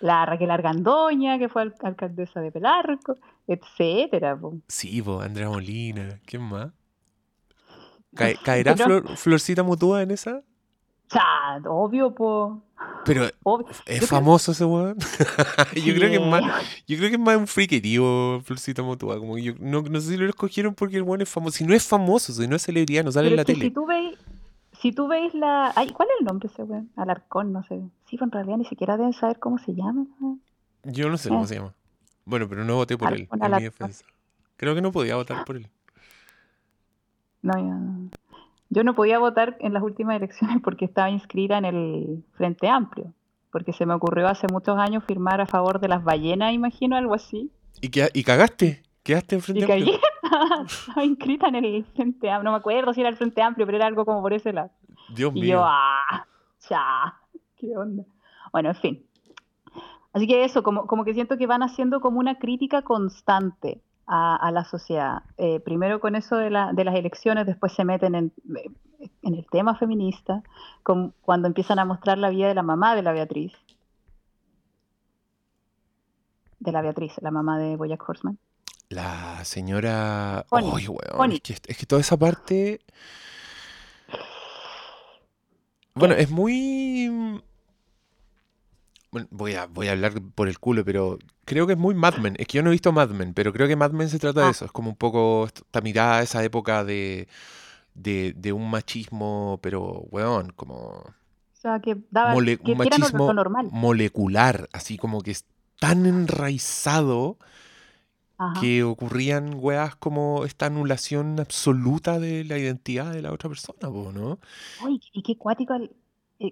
la Raquel Argandoña, que fue alcaldesa de Pelarco, etcétera. Sí, po, Andrea Molina, ¿quién más? ¿Caerá Florcita Mutúa en esa? Ya, obvio, po. Pero es famoso ese weón. <laughs> yo creo que es más, yo creo que es más un tío Florcita Mutúa. Como yo, no, no sé si lo escogieron porque el weón es famoso. Si no es famoso, si no es celebridad, no sale en la tele. Si tú veis si tú veis la. Ay, ¿Cuál es el nombre ese weón? Alarcón, no sé. Sí, en realidad ni siquiera deben saber cómo se llama. Yo no sé cómo eh. se llama. Bueno, pero no voté por él, en mi defensa. Creo que no podía votar por él. No, yo, yo no podía votar en las últimas elecciones porque estaba inscrita en el Frente Amplio. Porque se me ocurrió hace muchos años firmar a favor de las ballenas, imagino, algo así. ¿Y, qué, y cagaste? ¿Quedaste en Frente Amplio? <laughs> estaba inscrita en el Frente Amplio. No me acuerdo si era el Frente Amplio, pero era algo como por ese lado. Dios y mío. yo, ah, ya, qué onda. Bueno, en fin. Así que eso, como, como que siento que van haciendo como una crítica constante a, la sociedad. Eh, primero con eso de, la, de, las elecciones, después se meten en, en el tema feminista, cuando empiezan a mostrar la vida de la mamá de la Beatriz. De la Beatriz, la mamá de Boyack Horseman. La señora. Es, que, toda esa parte. Bueno, es muy. Bueno, voy a, voy a hablar por el culo, pero creo que es muy Mad Men. Es que yo no he visto Mad Men, pero creo que Mad Men se trata de ah. eso. Es como un poco esta mirada a esa época de, de, un machismo, pero, weón, como. O sea, que daba. un machismo molecular, así como que es tan enraizado que ocurrían weas como esta anulación absoluta de la identidad de la otra persona, ¿no? Uy, y qué cuático, eh,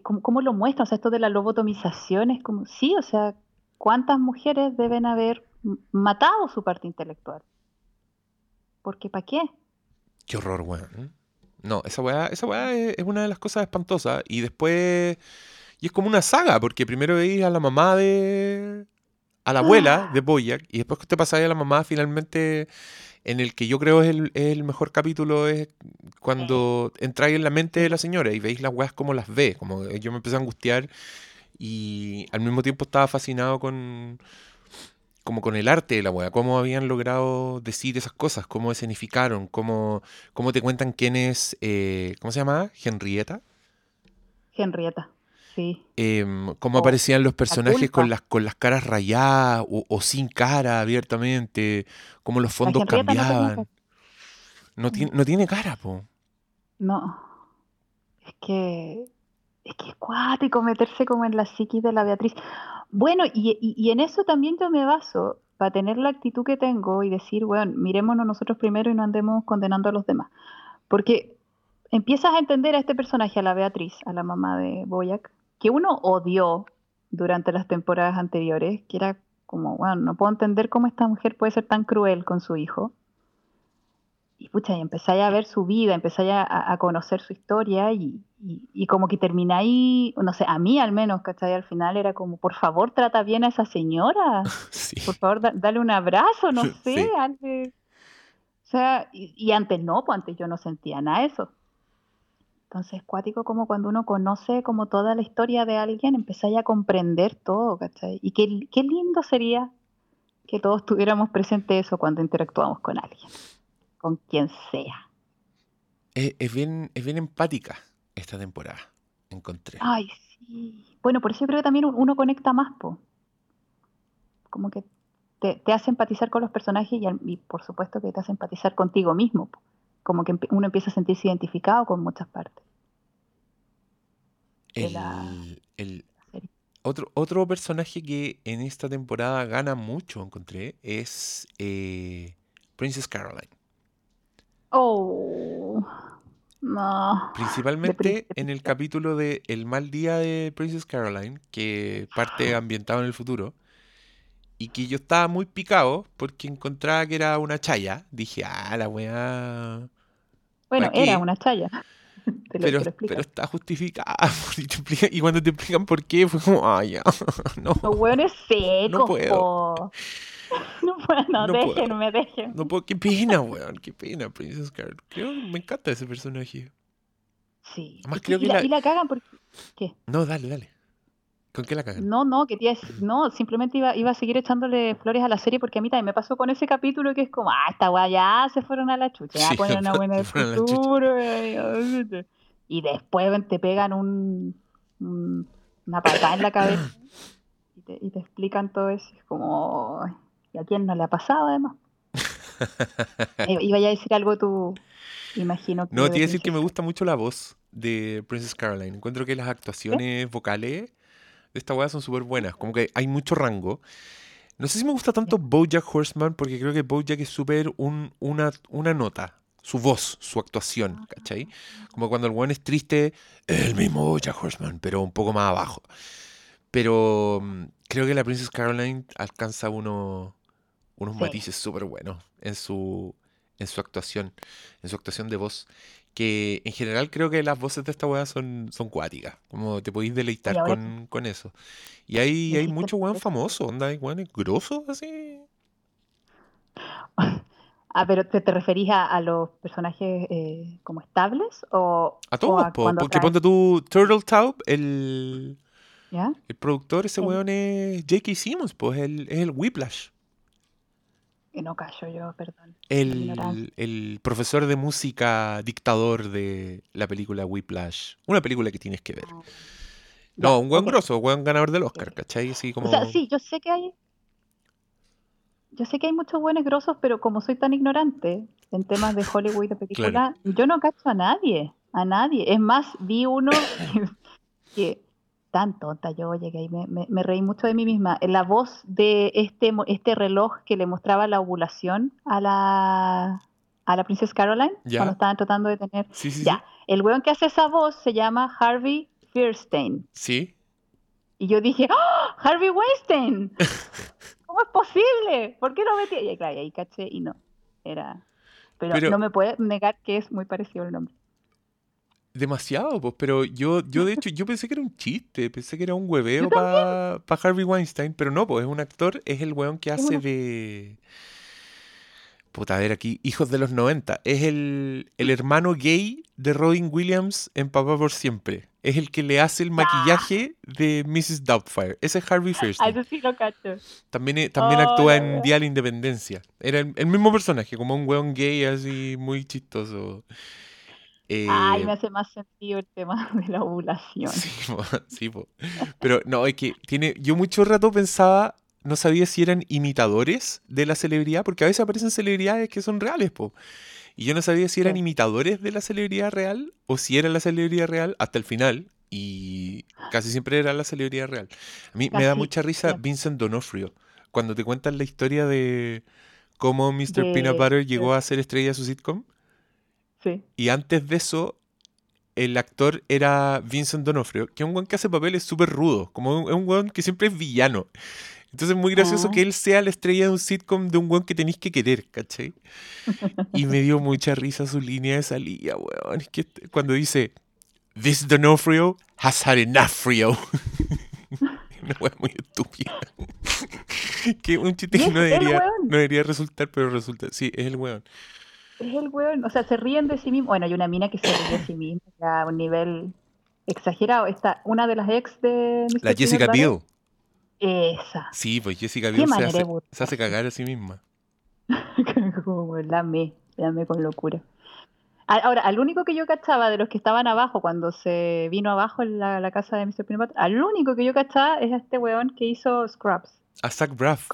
¿cómo, lo muestra? O sea, esto de la lobotomización es como, sí, o sea, ¿cuántas mujeres deben haber matado su parte intelectual? Porque ¿para qué? Qué horror, weón. No, esa weá, esa weá es, una de las cosas espantosas. Y después. Y es como una saga, porque primero veis a la mamá de a la abuela de Boyack y después que te pasáis a la mamá, finalmente en el que yo creo es el, mejor capítulo es cuando entráis en la mente de la señora y veis las weas como las ve, como yo me empecé a angustiar y al mismo tiempo estaba fascinado con como con el arte de la wea, cómo habían logrado decir esas cosas, cómo escenificaron, cómo, cómo te cuentan quién es, eh, ¿cómo se llama? Henrietta. Henrietta. Em, cómo aparecían los personajes con las, con las caras rayadas o, sin cara abiertamente, cómo los fondos cambiaban. No tiene, no tiene cara, po. No. Es que es que es cuático meterse como en la psiquis de la Beatriz. Bueno, y, y, en eso también yo me baso para tener la actitud que tengo y decir, bueno, mirémonos nosotros primero y no andemos condenando a los demás. Porque empiezas a entender a este personaje, a la Beatriz, a la mamá de Boyac, que uno odió durante las temporadas anteriores, que era como, bueno, no puedo entender cómo esta mujer puede ser tan cruel con su hijo. Y pucha, y empezáis a ver su vida, empezáis a, a conocer su historia y, y, como que termináis, no sé, a mí al menos, ¿cachai? Al final era como, por favor, trata bien a esa señora. <laughs> Por favor, dale un abrazo, no <laughs> sé. O sea, y, y, antes no, pues antes yo no sentía nada de eso. Entonces, cuático como cuando uno conoce como toda la historia de alguien, empezáis a comprender todo, ¿cachai? Y qué, qué lindo sería que todos tuviéramos presente eso cuando interactuamos con alguien, con quien sea. Es, bien, es bien empática esta temporada, encontré. Ay, sí. Bueno, por eso yo creo que también uno conecta más, po. Como que te, te hace empatizar con los personajes y, y, por supuesto que te hace empatizar contigo mismo. Po como que uno empieza a sentirse identificado con muchas partes. El, otro, otro personaje que en esta temporada gana mucho, encontré, es eh, Princess Caroline. Oh, no. Principalmente en el capítulo de El mal día de Princess Caroline, que parte <gasps> ambientado en el futuro y que yo estaba muy picado porque encontraba que era una chaya. Dije, ah, la weá. Bueno, era una chaya. <laughs> Te lo, Pero, te lo explican. pero está justificada. <laughs> Y, explican- y cuando te explican por qué, fue como, ah, ya, <laughs> no, Los hueones secos, No puedo. po. No puedo, no, No puedo. déjenme, déjenme. no puedo, qué pena, weón, qué pena, Princess Carol. Creo, me encanta ese personaje. Sí. Además, Es creo que y, la, la- y la cagan porque... ¿Qué? No, dale, dale. ¿Con qué la cagan? No, no, que tía no, simplemente iba, iba a seguir echándole flores a la serie porque a mí también me pasó con ese capítulo que es como, ah, esta weá ya se fueron a la chucha, ya Sí, ponen <laughs> una buena del futuro. Y después te pegan un, un- una patada en la cabeza y te, y te explican todo eso. Es como, "Ay, ¿y a quién no le ha pasado además? <laughs> Eh, Iba a decir algo tú, imagino que No, te iba a decir que me gusta mucho la voz de Princess Caroline. Encuentro que las actuaciones vocales de esta weá son súper buenas. Como que hay mucho rango. No sé si me gusta tanto Bojack Horseman porque creo que Bojack es súper un, una, una nota. Su voz, su actuación, ¿cachai? Como cuando el weón es triste, es el mismo Bojack Horseman, pero un poco más abajo. Pero mm, creo que la Princess Caroline alcanza uno- unos Sí. matices súper buenos en su, en su actuación, en su actuación de voz. Que en general creo que las voces de esta weá son, son cuáticas. Como te podéis deleitar ahora con, con eso. Y hay, hay mucho weón famoso, onda, hay weones grosos así. <laughs> Ah, pero ¿te, te referís a, a los personajes eh, como estables o, A o todos, a po, cuando porque ponte tú, Turtle Taub, el, ¿Ya? el productor, ese El- weón es J.K. Simmons, pues el, es el Whiplash. Que no callo yo, perdón. El, el profesor de música dictador de la película Whiplash. Una película que tienes que ver. Ah, No, ya, un buen ok. grosso, un buen ganador del Oscar. ¿cachai? Así como... O sea, sí, yo sé que hay. Yo sé que hay muchos buenos grosos, pero como soy tan ignorante en temas de Hollywood y de película, <laughs> yo no cacho a nadie. A nadie. Es más, vi uno que, que- tan tonta yo llegué ahí, me, me- me reí mucho de mí misma. La voz de este, este reloj que le mostraba la ovulación a la, a la Princess Caroline Ya. cuando estaban tratando de tener. Sí, sí, Ya, el weón que hace esa voz se llama Harvey Fierstein. sí. Y yo dije, ¡Ah! ¡Harvey Weinstein! <laughs> ¿Cómo es posible? ¿Por qué lo metí? Y claro, y ahí caché y no. Era. Pero, Pero- no me puede negar que es muy parecido el nombre. Demasiado, pues, pero yo, yo de hecho, yo pensé que era un chiste, pensé que era un hueveo para Harvey Weinstein, pero no, pues es un actor, es el weón que hace de... Puta, a ver aquí, Hijos de los 90, es el, el hermano gay de Robin Williams en Papá por Siempre, es el que le hace el maquillaje de Mrs. Doubtfire, ese es Harvey Ah, sí lo cacho. también, eh, también Oh, actúa en wea. Día de la Independencia, era el, el mismo personaje, como un weón gay así muy chistoso. Ay, Eh, me hace más sentido el tema <laughs> de la ovulación. Sí, <laughs> po, sí, po. Pero no, es que tiene. Yo mucho rato pensaba, no sabía si eran imitadores de la celebridad, porque a veces aparecen celebridades que son reales, po. Y yo no sabía si eran Sí. imitadores de la celebridad real o si era la celebridad real hasta el final. Y casi siempre era la celebridad real. A mí me da mucha risa. Vincent Donofrio, cuando te cuentan la historia de cómo Mr. Peanut Butter llegó a ser estrella de su sitcom. Sí. Y antes de eso, el actor era Vincent Donofrio, que es un weón que hace papeles súper rudos, como un, es un weón que siempre es villano. Entonces es muy gracioso Ah. que él sea la estrella de un sitcom de un weón que tenéis que querer, ¿cachai? <laughs> Y me dio mucha risa su línea de salida, weón. Es que cuando dice, This Donofrio has had enough frio. <laughs> Una weón muy estúpida. <laughs> que un chiste que no debería, no debería resultar, pero resulta. Sí, es el weón. Es el weón, o sea, se ríen de sí mismo. Bueno, hay una mina que se ríe de sí misma a un nivel exagerado. Esta, una de las ex de Mr. La Jessica Biel. Esa. Sí, pues Jessica Biel se hace, se cagar a sí misma. <laughs> Como la amé, la amé con locura. Ahora, al único que yo cachaba de los que estaban abajo cuando se vino abajo en la, la casa de Mr. Butter, al único que yo cachaba es a este weón que hizo Scrubs, A Zach Braff.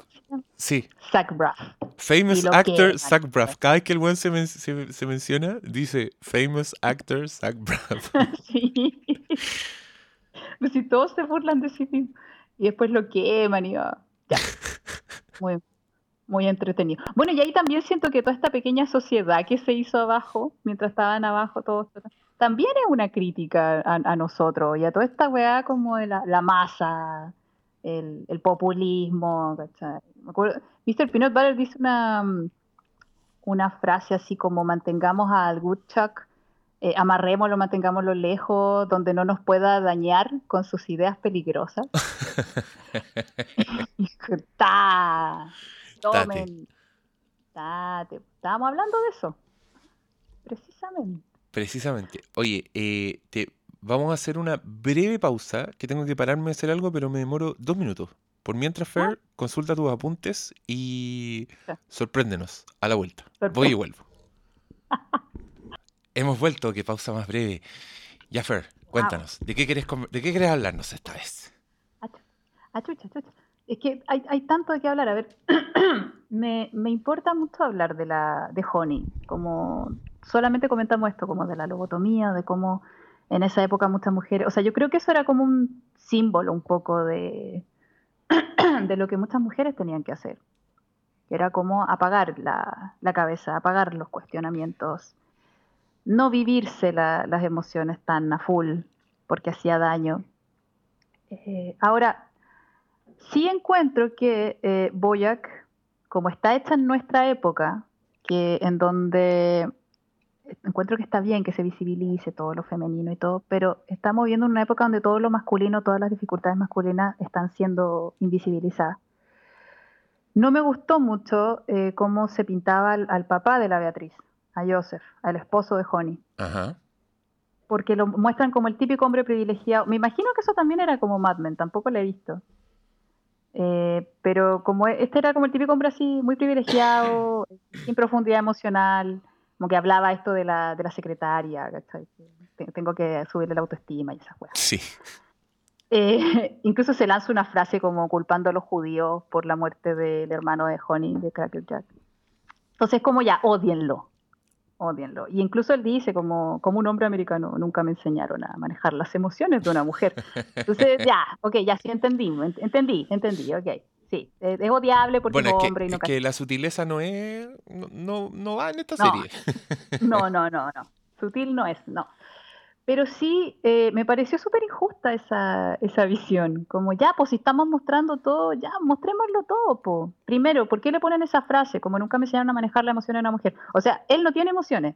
Sí. Zach Braff. Famous actor que- Zach Braff. Cada vez que el buen se, men- se, se menciona, dice Famous actor Zach Braff. <laughs> Sí. Pues si todos se burlan de sí mismos. Y después lo queman y va. Ya. <laughs> Muy, muy entretenido. Bueno, y ahí también siento que toda esta pequeña sociedad que se hizo abajo, mientras estaban abajo todos, también es una crítica a, a nosotros y a toda esta weá como de la, la masa, el, el populismo, ¿cachai? Me acuerdo, Mr. Peanut Butter dice una, una frase así como mantengamos al Woodchuck eh, amarrémoslo, mantengámoslo lejos, donde no nos pueda dañar con sus ideas peligrosas. <laughs> <laughs> ¡Ta! Tomen. Tate. Estábamos hablando de eso. Precisamente. Precisamente. Oye, eh, te, vamos a hacer una breve pausa, que tengo que pararme a hacer algo, pero me demoro dos minutos. Por mientras, Fer, consulta tus apuntes y sorpréndenos a la vuelta. Voy y vuelvo. <laughs> Hemos vuelto, qué pausa más breve. Ya, Fer, cuéntanos, ¿de qué querés, de qué querés hablarnos esta vez? Achucha, achucha. Es que hay, hay tanto de qué hablar. A ver, <clears throat> me, me, importa mucho hablar de la de Honey. Como solamente comentamos esto, como de la lobotomía, de cómo en esa época muchas mujeres. O sea, yo creo que eso era como un símbolo un poco de, <clears throat> de lo que muchas mujeres tenían que hacer. Era como apagar la, la cabeza, apagar los cuestionamientos, no vivirse las emociones tan a full, porque hacía daño. Eh, ahora, sí encuentro que eh, Boyac, como está hecha en nuestra época, que en donde encuentro que está bien que se visibilice todo lo femenino y todo, pero estamos viviendo en una época donde todo lo masculino, todas las dificultades masculinas están siendo invisibilizadas. No me gustó mucho eh, cómo se pintaba al, papá de la Beatriz, a Joseph, al esposo de Honey. Porque lo muestran como el típico hombre privilegiado. Me imagino que eso también era como Mad Men, tampoco lo he visto. Eh, pero como e, este era como el típico hombre así, muy privilegiado, <clears throat> sin profundidad emocional, como que hablaba esto de la, de la secretaria, Tengo que subirle la autoestima y esas cosas. Sí. Eh, incluso se lanza una frase como culpando a los judíos por la muerte del hermano de Honey, de Cracker Jack. Entonces, como ya, odienlo, odienlo. Y incluso él dice, como, como un hombre americano, nunca me enseñaron a manejar las emociones de una mujer. Entonces, ya, ok, ya sí entendí, entendí, entendí, ok. Sí, es, odiable porque es hombre y no es que la sutileza no es. No, no, va en esta serie. No, <laughs> no, no, no. Sutil no es, no. Pero sí, eh, me pareció súper injusta esa, esa visión. Como ya, pues si estamos mostrando todo, ya, mostrémoslo todo, po. Primero, ¿por qué le ponen esa frase? Como nunca me enseñaron a manejar la emoción de una mujer. O sea, él no tiene emociones.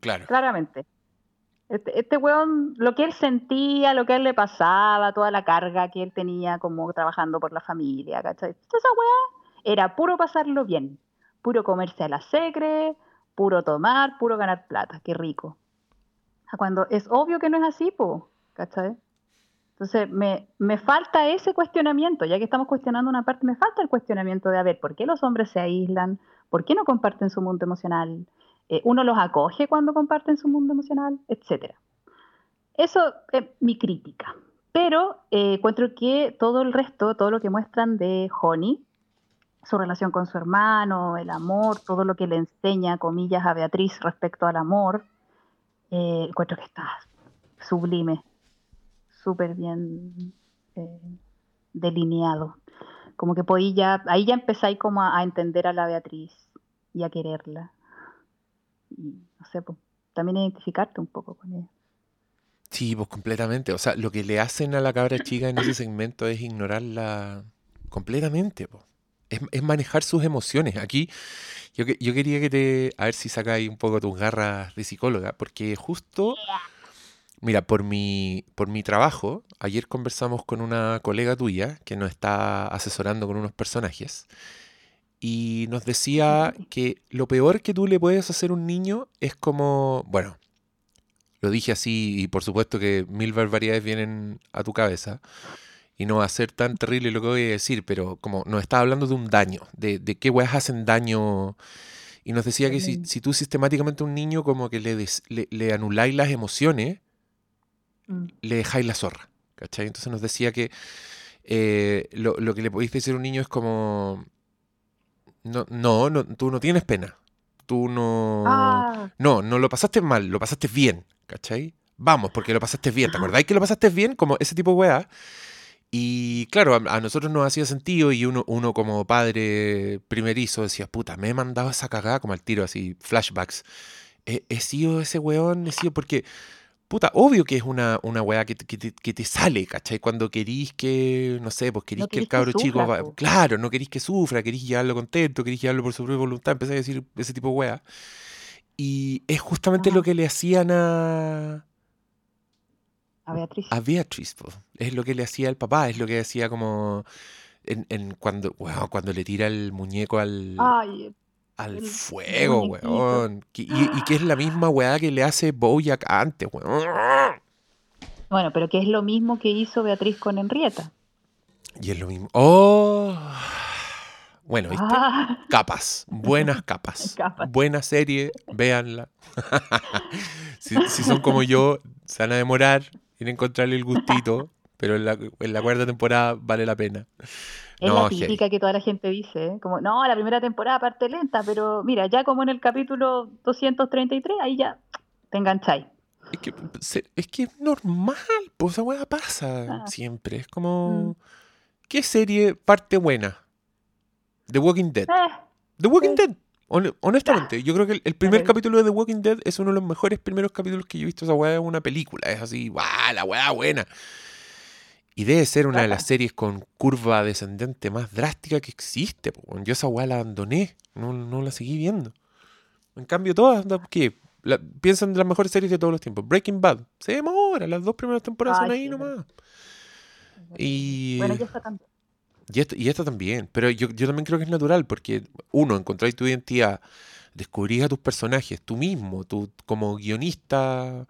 Claro. Claramente. Este, este weón, lo que él sentía, lo que a él le pasaba, toda la carga que él tenía como trabajando por la familia, ¿cachai? Esa weá era puro pasarlo bien, puro comerse a la secre, puro tomar, puro ganar plata, qué rico. Cuando es obvio que no es así, po, ¿cachai? Entonces, me, me falta ese cuestionamiento, ya que estamos cuestionando una parte, me falta el cuestionamiento de, a ver, ¿por qué los hombres se aíslan? ¿Por qué no comparten su mundo emocional? Eh, uno los acoge cuando comparten su mundo emocional, etc. Eso es mi crítica. Pero eh, encuentro que todo el resto, todo lo que muestran de Honey, su relación con su hermano, el amor, todo lo que le enseña, comillas, a Beatriz respecto al amor, eh, encuentro que está sublime, súper bien delineado. Como que ya, ahí ya empezáis como a entender a la Beatriz y a quererla no sé, pues, también identificarte un poco con ella. Sí, pues completamente. O sea, lo que le hacen a la cabra chica en ese segmento es ignorarla completamente. Pues. Es, manejar sus emociones. Aquí yo, yo quería que te... A ver si sacáis un poco tus garras de psicóloga, porque justo... Mira, por mi, por mi trabajo, ayer conversamos con una colega tuya que nos está asesorando con unos personajes y nos decía que lo peor que tú le puedes hacer a un niño es como, bueno, lo dije así y por supuesto que mil barbaridades vienen a tu cabeza y no va a ser tan terrible lo que voy a decir, pero como nos está hablando de un daño, de, de qué weas hacen daño. Y nos decía que si, si, tú sistemáticamente a un niño como que le, le, anuláis las emociones, mm. le dejáis la zorra. ¿Cachai? Entonces nos decía que eh, lo, lo, que le podéis decir a un niño es como, no, no, no, tú no tienes pena. Tú no. Ah. No, no lo pasaste mal, lo pasaste bien, ¿cachai? Vamos, porque lo pasaste bien. ¿Te acordáis que lo pasaste bien? Como ese tipo de weá. Y claro, a, nosotros nos hacía sentido y uno, uno como padre primerizo decía, puta, me he mandado esa cagada como al tiro, así, flashbacks. He, he sido ese weón, he sido porque Puta, obvio que es una, una weá que, te sale, ¿cachai? Cuando querís que, no sé, pues querís que el cabro chico, claro, no querís que sufra, querís llevarlo contento, querís llevarlo por su propia voluntad, empecé a decir ese tipo de weá. Y es justamente lo que le hacían a. A Beatriz. A Beatriz, es lo que le hacía el papá, es lo que decía como. En, cuando, cuando le tira el muñeco al. Al fuego, weón. Y, que es la misma weá que le hace Bojack antes, weón. Bueno, pero que es lo mismo que hizo Beatriz con Henrietta. Y es lo mismo. ¡Oh! Bueno, ¿viste? Ah. Capas, buenas <laughs> capas. Buena serie, véanla. <laughs> si, son como yo, se van a demorar en encontrarle el gustito, pero en la, cuarta temporada vale la pena. Es la típica que toda la gente dice, ¿eh? como, no, la primera temporada parte lenta, pero mira, ya como en el capítulo 233, ahí ya te engancháis. Es que, es que normal, pues esa weá pasa ah. siempre. Es como, mm. ¿qué serie parte buena? The Walking Dead. Eh, The Walking Dead. honestamente, yo creo que el, primer capítulo de The Walking Dead es uno de los mejores primeros capítulos que yo he visto esa weá en una película. Es así, ¡guau! La weá buena. Y debe ser una de las series con curva descendente más drástica que existe. Yo esa weá la abandoné, no, la seguí viendo. En cambio, todas, ¿qué? piensan de las mejores series de todos los tiempos. Breaking Bad, se demora, las dos primeras temporadas son ahí nomás. Y... Bueno, tanto. Y esto también, pero yo, también creo que es natural, porque uno, encontráis tu identidad, descubrís a tus personajes, tú mismo, tú como guionista,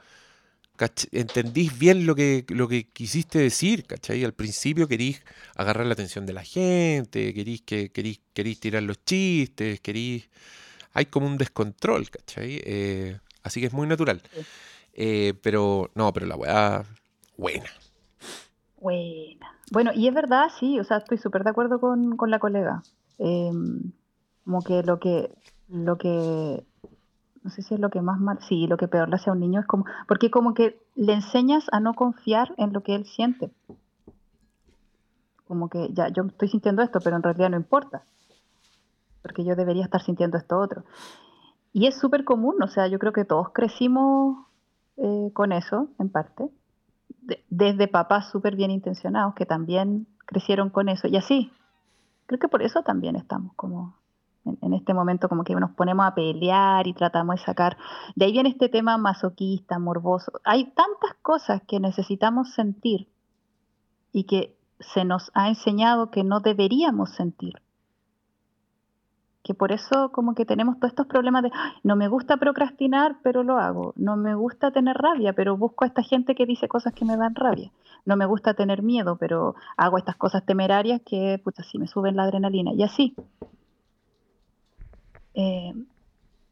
entendís bien lo que, lo que quisiste decir, ¿cachai? Al principio querís agarrar la atención de la gente, querís, que, querís, querís tirar los chistes, querís... Hay como un descontrol, ¿cachai? Eh, así que es muy natural. Eh, pero, no, pero la weá, buena. Buena. Bueno, y es verdad, sí, o sea, estoy súper de acuerdo con, con la colega. Em, como que lo que, lo que, no sé si es lo que más mal, sí, lo que peor le hace a un niño es como, porque como que le enseñas a no confiar en lo que él siente. Como que ya, yo estoy sintiendo esto, pero en realidad no importa. Porque yo debería estar sintiendo esto otro. Y es súper común, o sea, yo creo que todos crecimos eh, con eso, en parte desde papás súper bien intencionados que también crecieron con eso. Y así, creo que por eso también estamos como en, este momento como que nos ponemos a pelear y tratamos de sacar. De ahí viene este tema masoquista, morboso. Hay tantas cosas que necesitamos sentir y que se nos ha enseñado que no deberíamos sentir que por eso como que tenemos todos estos problemas de no me gusta procrastinar, pero lo hago, no me gusta tener rabia, pero busco a esta gente que dice cosas que me dan rabia, no me gusta tener miedo, pero hago estas cosas temerarias que puta sí me suben la adrenalina y así. Eh,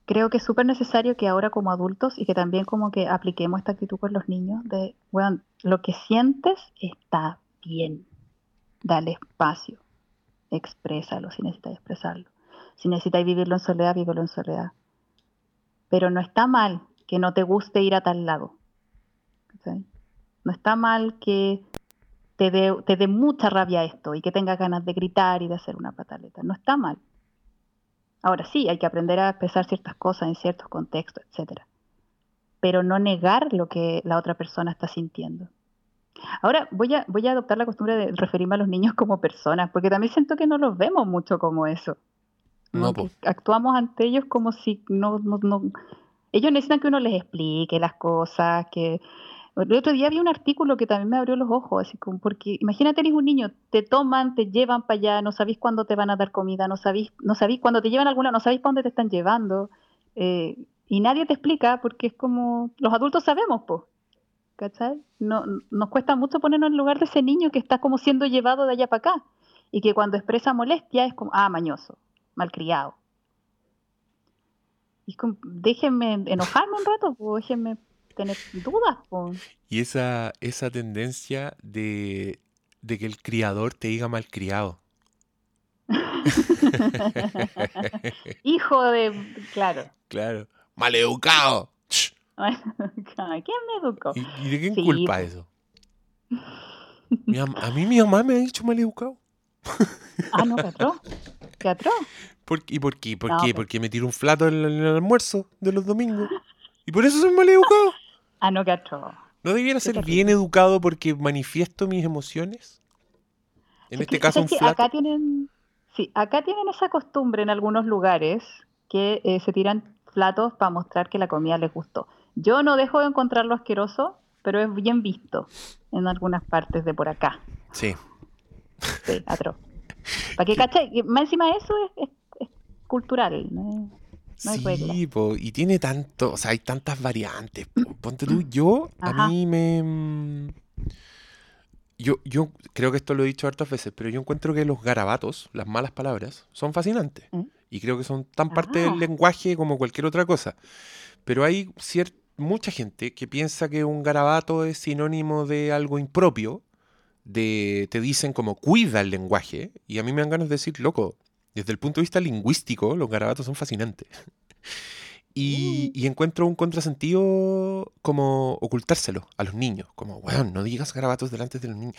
creo que es súper necesario que ahora como adultos y que también como que apliquemos esta actitud con los niños de, bueno, lo que sientes está bien, dale espacio, exprésalo si necesitas expresarlo si necesitáis vivirlo en soledad, vívelo en soledad. Pero no está mal que no te guste ir a tal lado. No está mal que te dé te mucha rabia esto y que tengas ganas de gritar y de hacer una pataleta. No está mal. Ahora sí, hay que aprender a expresar ciertas cosas en ciertos contextos, etc. Pero no negar lo que la otra persona está sintiendo. Ahora voy a, voy a adoptar la costumbre de referirme a los niños como personas, porque también siento que no los vemos mucho como eso. No, Actuamos ante ellos como si no, no, no, Ellos necesitan que uno les explique las cosas, que... El otro día vi un artículo que también me abrió los ojos, así como, porque imagínate, eres un niño, te toman, te llevan para allá, no sabéis cuándo te van a dar comida, no sabéis, no sabéis cuándo te llevan alguna, no sabéis para dónde te están llevando, eh, y nadie te explica porque es como, los adultos sabemos, pues, ¿cachai? No, nos cuesta mucho ponernos en lugar de ese niño que está como siendo llevado de allá para acá, y que cuando expresa molestia es como, ah, mañoso, malcriado. Y déjenme enojarme un rato, pues, déjenme tener dudas. Y esa, esa tendencia de, que el criador te diga malcriado. <laughs> Hijo de. Claro. Claro. Maleducado. <laughs> ¿Quién me educó? ¿Y, de quién culpa eso? a mí mi mamá me ha dicho maleducado. <laughs> ah, no, Petro. ¿Teatro? ¿Por, ¿Y por qué? ¿Por qué? Porque me tiro un flato en el, almuerzo de los domingos. ¿Y por eso soy mal educado? Ah, no, teatro. ¿No debiera ser bien educado porque manifiesto mis emociones? En este caso, un flato. Acá tienen, sí, acá tienen esa costumbre en algunos lugares que eh, se tiran platos para mostrar que la comida les gustó. Yo no dejo de encontrarlo asqueroso, pero es bien visto en algunas partes de por acá. Sí. Sí, atroz. <laughs> Para que caché, que más encima de eso es, es- es cultural, no, no hay regla. Sí, po, y tiene tanto, o sea, hay tantas variantes. po. <clears throat> Ponte tú, yo, Ajá. a mí me... mm, Yo, yo creo que esto lo he dicho hartas veces, pero yo encuentro que los garabatos, las malas palabras, son fascinantes. ¿Mm? Y creo que son tan parte Ah. del lenguaje como cualquier otra cosa. Pero hay cier- mucha gente que piensa que un garabato es sinónimo de algo impropio, de te dicen como cuida el lenguaje, y a mí me dan ganas de decir, loco, desde el punto de vista lingüístico, los garabatos son fascinantes. Y, y encuentro un contrasentido como ocultárselo a los niños, como, weón, no digas garabatos delante de los niños.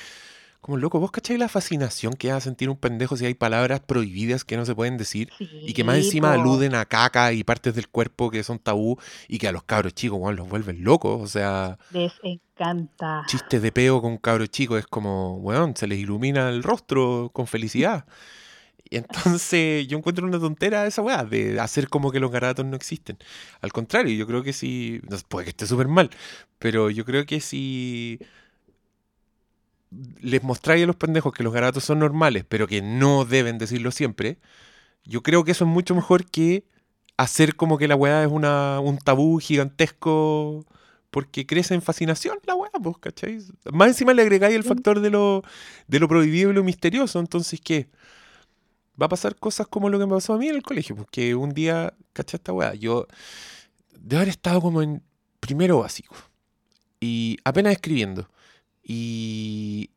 Como, loco, ¿vos cacháis la fascinación que a sentir un pendejo si hay palabras prohibidas que no se pueden decir? Y que más encima po. aluden a caca y partes del cuerpo que son tabú y que a los cabros chicos, weón, los vuelven locos. O sea, Les encanta. chistes de peo con cabros chicos es como, weón, se les ilumina el rostro con felicidad. Y <laughs> entonces yo encuentro una tontera esa weá de hacer como que los garabatos no existen. Al contrario, yo creo que sí, no, puede que esté súper mal, pero yo creo que si les mostráis a los pendejos que los garabatos son normales, pero que no deben decirlo siempre, yo creo que eso es mucho mejor que hacer como que la weá es una, un tabú gigantesco porque crece en fascinación la weá, pues, ¿cachai? Más encima le agregáis el factor de lo, de lo prohibido y lo misterioso, entonces, ¿qué? Va a pasar cosas como lo que me pasó a mí en el colegio, porque un día, ¿cachai esta weá? Yo, de haber estado como en primero básico, y apenas escribiendo, y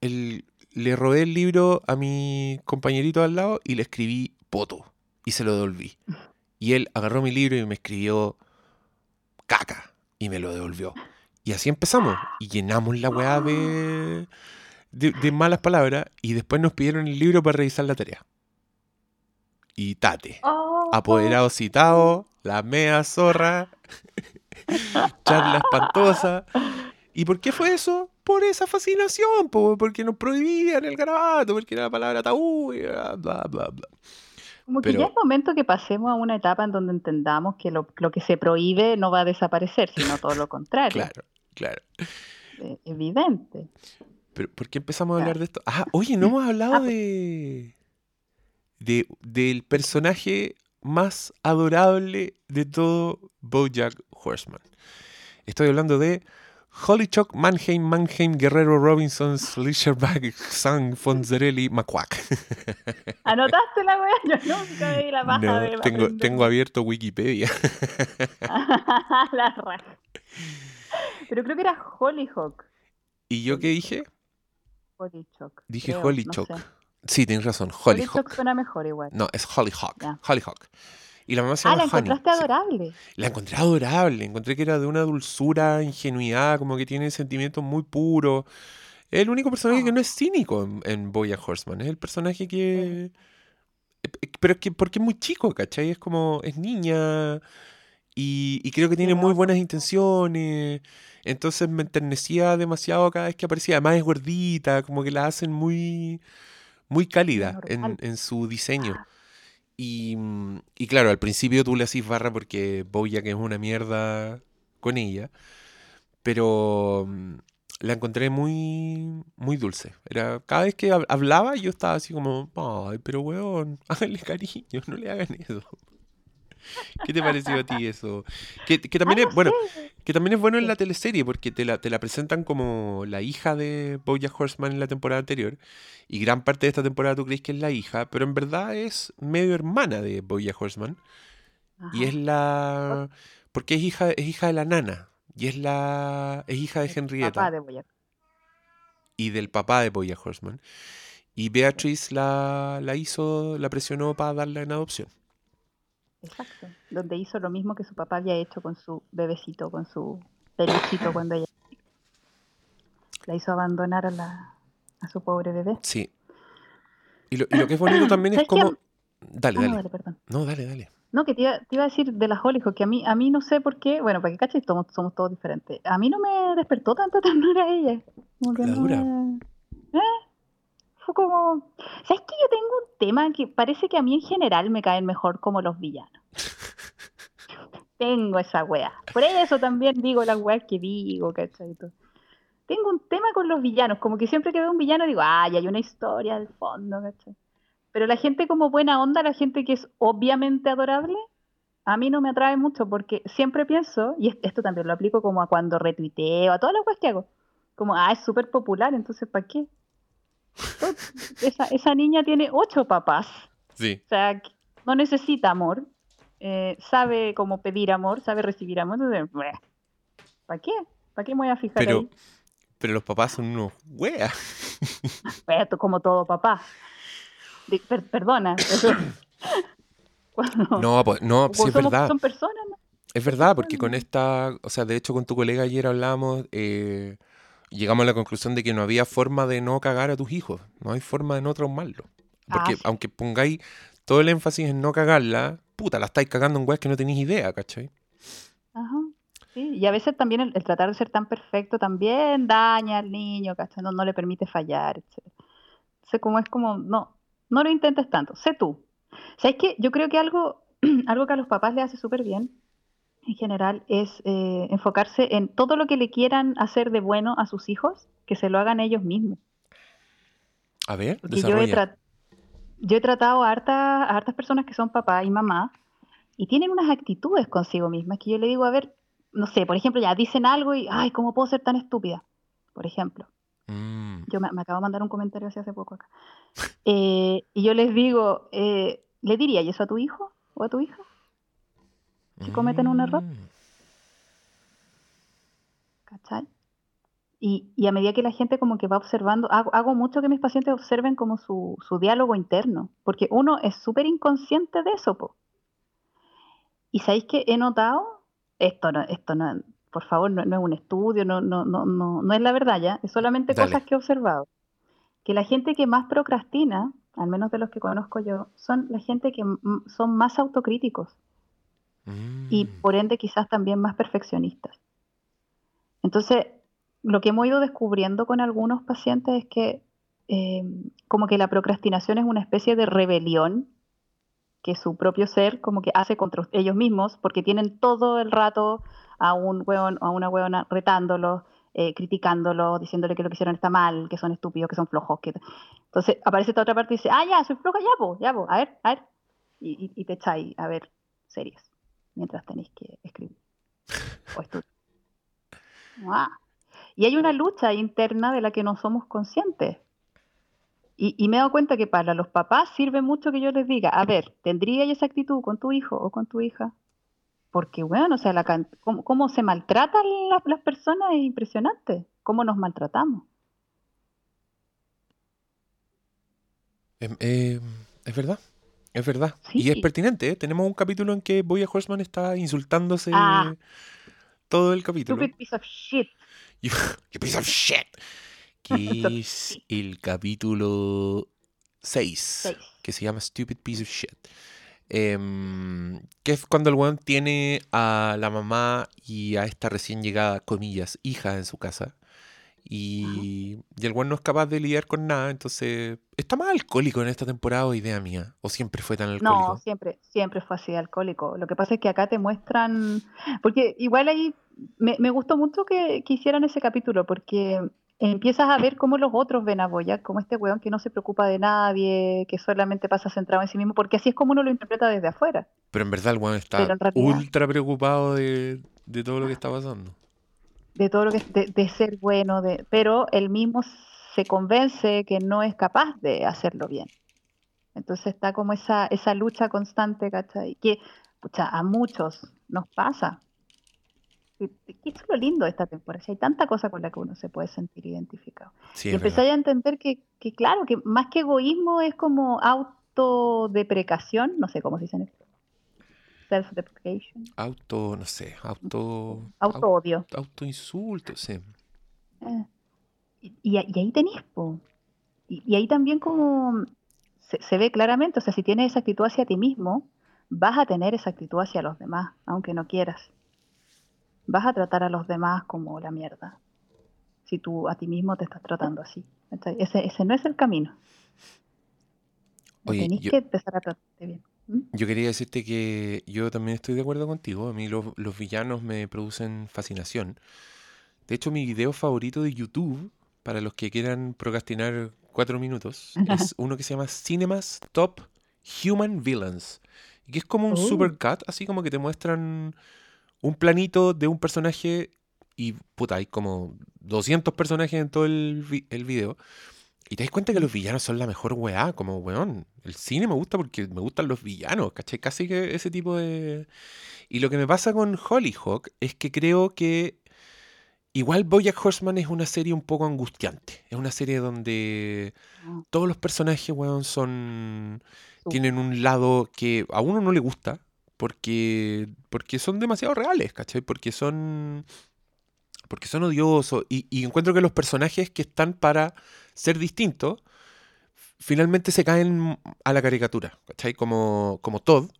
el- le robé el libro a mi compañerito al lado y le escribí poto, y se lo devolví. Y él agarró mi libro y me escribió caca, y me lo devolvió. Y así empezamos, y llenamos la weá de, de, de malas palabras, y después nos pidieron el libro para revisar la tarea. Y tate. Oh, Apoderado citado, la mea zorra, <laughs> charla espantosa. ¿Y por qué fue eso? Por esa fascinación, po, porque nos prohibían el garabato, porque era la palabra tabú, y bla, bla, bla, bla. Como que pero- ya es momento que pasemos a una etapa en donde entendamos que lo, lo que se prohíbe no va a desaparecer, sino todo lo contrario. Claro, claro. Eh, evidente. Pero ¿por qué empezamos a hablar de esto? Ah, oye, no <laughs> hemos hablado Ah, pues. de, de del personaje más adorable de todo BoJack Horseman. Estoy hablando de Hollychock, Mannheim, Mannheim, Guerrero, Robinson, Slisherback, Sang, Fonzarelli, McQuack. <laughs> ¿Anotaste la wea? Yo nunca vi la paja No, de tengo, aprender. tengo abierto Wikipedia. <laughs> la raja. Pero creo que era Hollyhock. ¿Y yo qué dije? Hollychock. Dije creo, no sé. Sí, tienes razón, Hollyhock. suena mejor igual. No, es Hollyhock. Ya. Hollyhock. Y la mamá se Ah, llama la Honey. encontraste sí. adorable. La encontré adorable, encontré que era de una dulzura, ingenuidad, como que tiene sentimientos muy puros. Es el único personaje que Oh. no es cínico en, en Bojack Horseman, es el personaje que... eh, eh, Pero es que porque es muy chico, ¿cachai? Es como, es niña y, y creo que tiene muy buenas intenciones. Entonces me enternecía demasiado cada vez que aparecía. Además es gordita, como que la hacen muy, muy cálida en, en su diseño. Y, mm, y claro, al principio tú le hacís barra porque Bojack es una mierda con ella, pero mm, la encontré muy, muy dulce. Era, cada vez que hab- hablaba yo estaba así como, ay, pero weón, <laughs> háganle cariño, no le hagan eso. <laughs> ¿Qué te pareció a ti eso? Que, que Ah, también es, bueno, sé. que también es bueno en la teleserie porque te la, te la presentan como la hija de Bojack Horseman en la temporada anterior y gran parte de esta temporada tú crees que es la hija, pero en verdad es medio hermana de Bojack Horseman y es la... porque es hija, es hija de la nana y es la... es hija de papá Henrietta de y del papá de Bojack Horseman y Beatrice la, la hizo, la presionó para darla en adopción. Exacto. Donde hizo lo mismo que su papá había hecho con su bebecito, con su peluchito <coughs> cuando ella la hizo abandonar a, la, a su pobre bebé. Sí. Y lo, y lo que es bonito <coughs> también es como... Dale, Ah, no, dale. dale, perdón. No, dale, dale. No, que te iba, te iba a decir de las Hollyhock, que a mí, a mí no sé por qué, bueno, para que caches, somos, somos todos diferentes. A mí no me despertó tanta <laughs> ternura ella. Como que La no me- ¿Eh? Fue como... ¿Sabes que yo tengo un tema que parece que a mí en general me caen mejor como los villanos? tengo esa wea. Por eso también digo las weas que digo, ¿cachai? Tengo un tema con los villanos, como que siempre que veo un villano digo, ay, hay una historia al fondo, ¿cachai? Pero la gente como buena onda, la gente que es obviamente adorable, a mí no me atrae mucho porque siempre pienso, y esto también lo aplico como a cuando retuiteo, a todas las cosas que hago, como, ah, es súper popular, entonces ¿para qué? Esa, esa niña tiene ocho papás. Sí. O sea, no necesita amor, eh, sabe cómo pedir amor, sabe recibir amor, entonces, ¿para qué? ¿Para qué me voy a fijar Pero, ahí? pero los papás son unos weas. <laughs> Bueno, como todo papá. Per- perdona. cuando- <coughs> No, pues, no, sí es somos- verdad. Son personas, ¿no? Es verdad, porque con esta, o sea, de hecho con tu colega ayer hablamos, eh, llegamos a la conclusión de que no había forma de no cagar a tus hijos, no hay forma de no traumarlo. Porque Ah, aunque pongáis todo el énfasis en no cagarla, puta, la estáis cagando en weas que no tenéis idea, ¿cachai? Ajá. Sí, y a veces también el, el tratar de ser tan perfecto también daña al niño, ¿cachai? No, no le permite fallar, etc. Entonces, como es como, no, no lo intentes tanto, sé tú. ¿Sabes qué? Yo creo que algo, <clears throat> algo que a los papás les hace súper bien, en general, es eh, enfocarse en todo lo que le quieran hacer de bueno a sus hijos, que se lo hagan ellos mismos. A ver, yo he, yo he tratado a hartas, a hartas personas que son papá y mamá y tienen unas actitudes consigo mismas que yo le digo, a ver, no sé, por ejemplo, ya dicen algo y, ay, ¿cómo puedo ser tan estúpida? Por ejemplo, Mm, yo me, me acabo de mandar un comentario así hace poco acá. Eh, y yo les digo, eh, ¿le diría eso a tu hijo o a tu hija? Si cometen un error. ¿Cachai? Y, y a medida que la gente como que va observando, hago, hago mucho que mis pacientes observen como su, su diálogo interno, porque uno es súper inconsciente de eso, po. Y sabéis que he notado, esto no, esto no, por favor, no, no es un estudio, no, no, no, no, no es la verdad ya, es solamente Dale. cosas que he observado. Que la gente que más procrastina, al menos de los que conozco yo, son la gente que son más autocríticos y Mm. por ende quizás también más perfeccionistas. Entonces, lo que hemos ido descubriendo con algunos pacientes es que eh, como que la procrastinación es una especie de rebelión que su propio ser como que hace contra ellos mismos porque tienen todo el rato a un hueón o a una hueona retándolos, eh, criticándolos, diciéndole que lo que hicieron está mal, que son estúpidos, que son flojos. Que... Entonces aparece esta otra parte y dice, ah, ya, soy floja, ya, vos, ya, vos, a ver, a ver. Y, y- y te echáis a ver series mientras tenéis que escribir o estudiar. Ah. Y hay una lucha interna de la que no somos conscientes. Y, me he dado cuenta que para los papás sirve mucho que yo les diga, a ver, ¿tendría esa actitud con tu hijo o con tu hija? Porque, bueno, o sea, la cómo, cómo se maltratan las, las personas es impresionante. Cómo nos maltratamos. Em, eh, es verdad, es verdad. Y es Sí. pertinente, ¿eh? Tenemos un capítulo en que Boya Horseman está insultándose Ah. todo el capítulo. Stupid piece of shit. You, <laughs> you piece of shit. Que <laughs> es el capítulo 6, Seis. que se llama Stupid Piece of Shit. Em, que es cuando el weón tiene a la mamá y a esta recién llegada, comillas, hija en su casa. Y, y el weón no es capaz de lidiar con nada, entonces... ¿Está más alcohólico en esta temporada o idea mía? ¿O siempre fue tan alcohólico? No, siempre, siempre fue así alcohólico. Lo que pasa es que acá te muestran, porque igual ahí me, me gustó mucho que, que hicieran ese capítulo, porque empiezas a ver cómo los otros ven a Boyac, como este weón que no se preocupa de nadie, que solamente pasa centrado en sí mismo, porque así es como uno lo interpreta desde afuera. Pero en verdad el weón está ultra preocupado de, de todo lo que está pasando. De todo lo que es de, de ser bueno, de, pero él mismo se convence que no es capaz de hacerlo bien. Entonces está como esa, esa lucha constante, ¿cachai? Que pucha, a muchos nos pasa. Eso es lo lindo de esta temporada. si Hay tanta cosa con la que uno se puede sentir identificado. Sí, y empezáis a entender que, que, claro, que más que egoísmo es como autodeprecación, no sé cómo se dice en esto. Self-deprecation. Auto, no sé, auto... Auto-odio. au- autoinsulto, sí. Eh, Y, ahí tenés, po. Y, y ahí también como se, se ve claramente, o sea, si tienes esa actitud hacia ti mismo, vas a tener esa actitud hacia los demás, aunque no quieras. Vas a tratar a los demás como la mierda, si tú a ti mismo te estás tratando así. Ese, ese no es el camino. Oye, Tenés yo- que empezar a tratarte bien. ¿Mm? Yo quería decirte que yo también estoy de acuerdo contigo. A mí los, los villanos me producen fascinación. De hecho, mi video favorito de YouTube, para los que quieran procrastinar cuatro minutos, <laughs> es uno que se llama Cinemas Top Human Villains. Y que es como un Oh, supercut, así como que te muestran un planito de un personaje y puta, hay como 200 personajes en todo el, vi- el video. Y te das cuenta que los villanos son la mejor weá, como weón. El cine me gusta porque me gustan los villanos, ¿cachai? Casi que ese tipo de... Y lo que me pasa con Hollyhock es que creo que igual BoJack Horseman es una serie un poco angustiante. Es una serie donde ah, todos los personajes, weón, son... tienen un lado que a uno no le gusta porque, porque son demasiado reales, ¿cachai? Porque son porque son odiosos y, y encuentro que los personajes que están para ser distintos finalmente se caen a la caricatura, ¿cachai? Como, como Todd,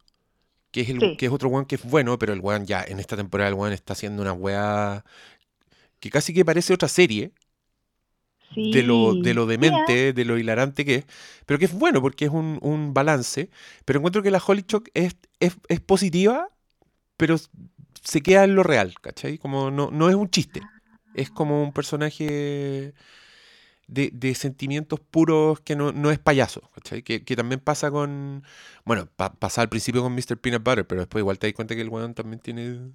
que es, el, Sí, que es otro weón que es bueno, pero el weón ya en esta temporada el weón está haciendo una weá que casi que parece otra serie de lo, de sí, lo sí, demente, de lo hilarante que es, pero que es bueno porque es un, un balance, pero encuentro que la Holly Shock es, es, es positiva, pero se queda en lo real, ¿cachai? Como no, no es un chiste, es como un personaje de, de sentimientos puros que no, no es payaso, ¿cachai? Que, que también pasa con, bueno, pa- pasa al principio con Mr. Peanut Butter, pero después igual te das cuenta que el weón también tiene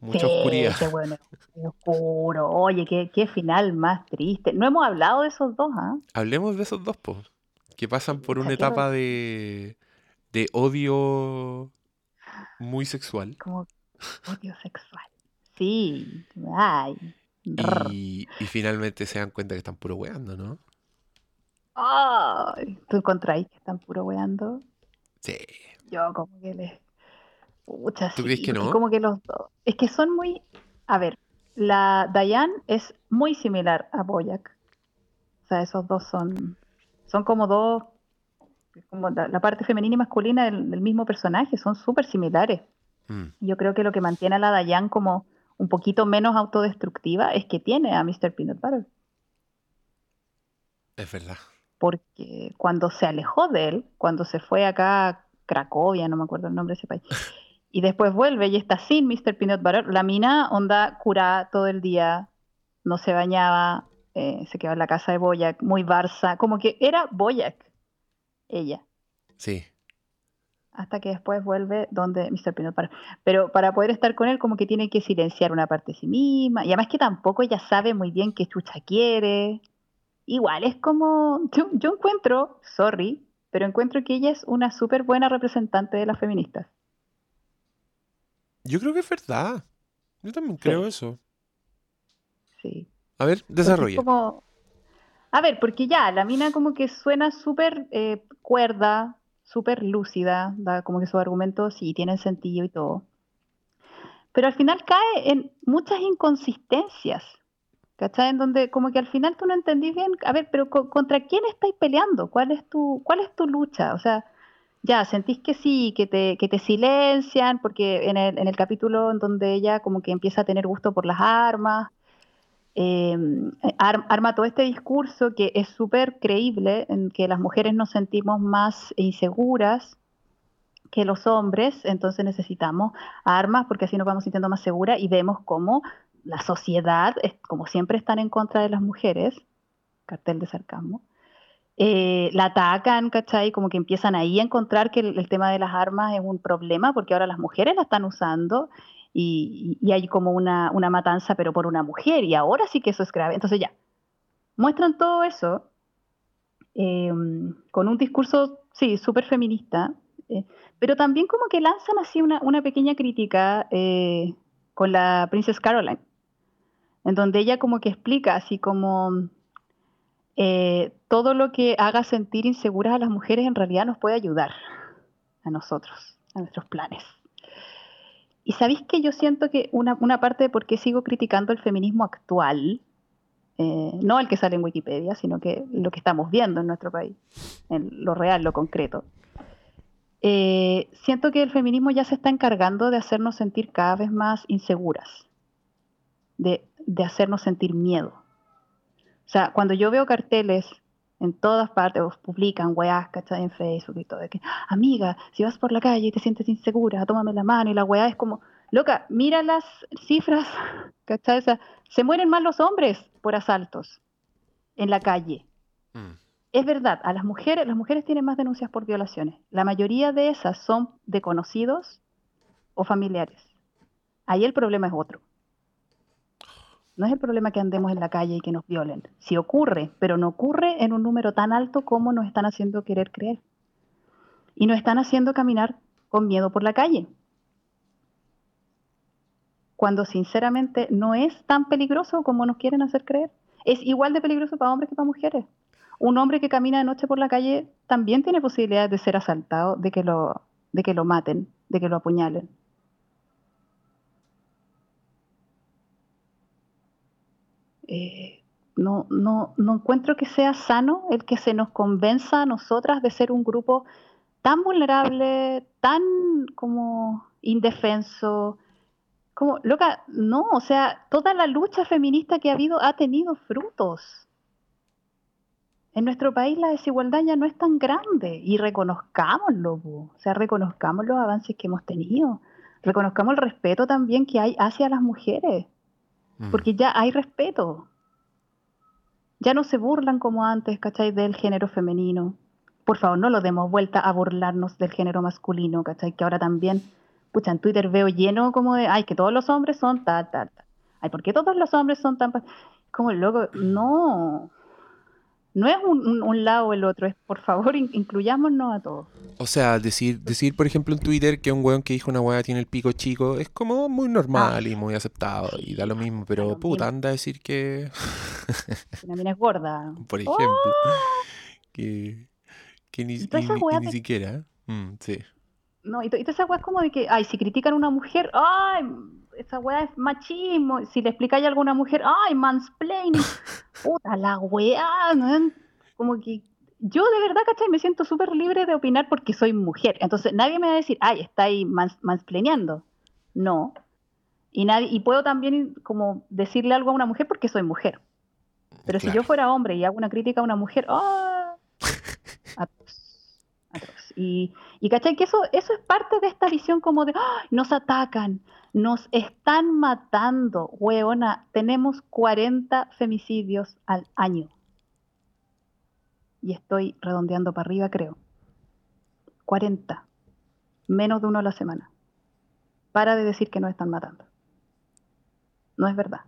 mucha Sí, oscuridad. bueno, oscuro. Oye, qué, qué final más triste. No hemos hablado de esos dos, ¿ah? Hablemos de esos dos, pues, que pasan por una etapa de, de odio muy sexual como odio sexual. Sí, ay. y, y finalmente se dan cuenta que están puro weando, ¿no? Ay, ¿tú encontráis que están puro weando? Sí. Yo como que les... Pucha, ¿Tú crees que no? como que los dos... Es que son muy... A ver, la Diane es muy similar a Boyack. O sea, esos dos son... Son como dos... Como la, la parte femenina y masculina del, del mismo personaje, son súper similares. Mm, Yo creo que lo que mantiene a la Diane como un poquito menos autodestructiva es que tiene a Mr. Peanut Butter. es verdad. Porque cuando se alejó de él, cuando se fue acá a Cracovia, no me acuerdo el nombre de ese país, y después vuelve y está sin Mr. Peanut Butter, la mina onda curada todo el día, no se bañaba, eh, se quedaba en la casa de Boyack, muy Barça, como que era Boyack, ella, Sí. Hasta que después vuelve donde Mr. Peanut Butter. Pero para poder estar con él, como que tiene que silenciar una parte de sí misma, y además que tampoco ella sabe muy bien qué chucha quiere. Igual es como, yo, yo encuentro, sorry, pero encuentro que ella es una súper buena representante de las feministas. Yo creo que es verdad. Yo también creo Sí, eso. sí. A ver, desarrolla. como, a ver, porque ya, la mina como que suena súper eh, cuerda, súper lúcida, da como que sus argumentos sí tienen sentido y todo. Pero al final cae en muchas inconsistencias, ¿cachai? En donde como que al final tú no entendís bien, a ver, pero co- ¿contra quién estáis peleando? ¿Cuál es tu, cuál es tu lucha? O sea, ya, sentís que sí, que te, que te silencian, porque en el, en el capítulo en donde ella como que empieza a tener gusto por las armas, ar- arma todo este discurso que es súper creíble, en que las mujeres nos sentimos más inseguras que los hombres, entonces necesitamos armas porque así nos vamos sintiendo más seguras y vemos cómo la sociedad, como siempre están en contra de las mujeres, cartel de sarcasmo, eh, la atacan, ¿cachai? Como que empiezan ahí a encontrar que el tema de las armas es un problema porque ahora las mujeres la están usando y, y- hay como una, matanza pero por una mujer y ahora sí que eso es grave. Entonces ya, muestran todo eso eh, con un discurso, sí, súper feminista, eh, pero también como que lanzan así una, pequeña crítica eh, con la Princess Caroline, en donde ella como que explica así como todo lo que haga sentir inseguras a las mujeres en realidad nos puede ayudar a nosotros, a nuestros planes. Y sabéis que yo siento que una, parte de por qué sigo criticando el feminismo actual, eh, no el que sale en Wikipedia, sino que lo que estamos viendo en nuestro país, en lo real, lo concreto. Eh, siento que el feminismo ya se está encargando de hacernos sentir cada vez más inseguras, de, de hacernos sentir miedo. O sea, cuando yo veo carteles En todas partes publican weás, ¿cachai? En Facebook y todo. De que, amiga, si vas por la calle y te sientes insegura, tómame la mano. Y la weá es como, loca, mira las cifras, <laughs> ¿cachai? O sea, se mueren más los hombres por asaltos en la calle. Mm. Es verdad, a las mujeres, las mujeres tienen más denuncias por violaciones. La mayoría de esas son de conocidos o familiares. Ahí el problema es otro. No es el problema que andemos en la calle y que nos violen. Sí ocurre, pero no ocurre en un número tan alto como nos están haciendo querer creer. Y nos están haciendo caminar con miedo por la calle. Cuando sinceramente no es tan peligroso como nos quieren hacer creer. Es igual de peligroso para hombres que para mujeres. Un hombre que camina de noche por la calle también tiene posibilidades de ser asaltado, de que lo, de que lo maten, de que lo apuñalen. Eh, no, no, no encuentro que sea sano el que se nos convenza a nosotras de ser un grupo tan vulnerable, tan como indefenso, como, loca, no, o sea, toda la lucha feminista que ha habido ha tenido frutos. En nuestro país la desigualdad ya no es tan grande y reconozcámoslo, o sea, reconozcamos los avances que hemos tenido, reconozcamos el respeto también que hay hacia las mujeres, Porque ya hay respeto. Ya no se burlan como antes, ¿cachai? Del género femenino. Por favor, no lo demos vuelta a burlarnos del género masculino, ¿cachai? Que ahora también, pucha, en Twitter veo lleno como de, ay, que todos los hombres son tal, tal, tal. Ay, ¿por qué todos los hombres son tan... pa-?" Como loco, no. No es un, un- un lado o el otro, es por favor, in- incluyámonos a todos. O sea, decir, decir, por ejemplo, en Twitter que un weón que dijo una weá tiene el pico chico es como muy normal y muy aceptado y da lo mismo, pero Ah. lo puta, mismo. anda a decir que, <laughs> mina es gorda. por ¡Oh! ejemplo, que, que ni, ni- ni de- siquiera. Mm, sí. No, y, y toda esa weá es como de que, ay, si critican a una mujer, ay, esa weá es machismo. Si le explicáis a alguna mujer, ay, mansplaining. <laughs> Puta la weá, ¿no? Como que yo de verdad, ¿cachai? Me siento súper libre de opinar porque soy mujer. Entonces nadie me va a decir, ay, está ahí mans. No. Y, nadie, y puedo también como decirle algo a una mujer porque soy mujer. Pero si Claro. yo fuera hombre y hago una crítica a una mujer, ¡ah! <laughs> Atroz, atroz. Y, y ¿cachai? Que eso, eso es parte de esta visión como de, ¡ay! nos atacan, nos están matando, huevona. Tenemos 40 femicidios al año. Y estoy redondeando para arriba, creo. 40. Menos de uno a la semana. Para de decir que nos están matando. No es verdad.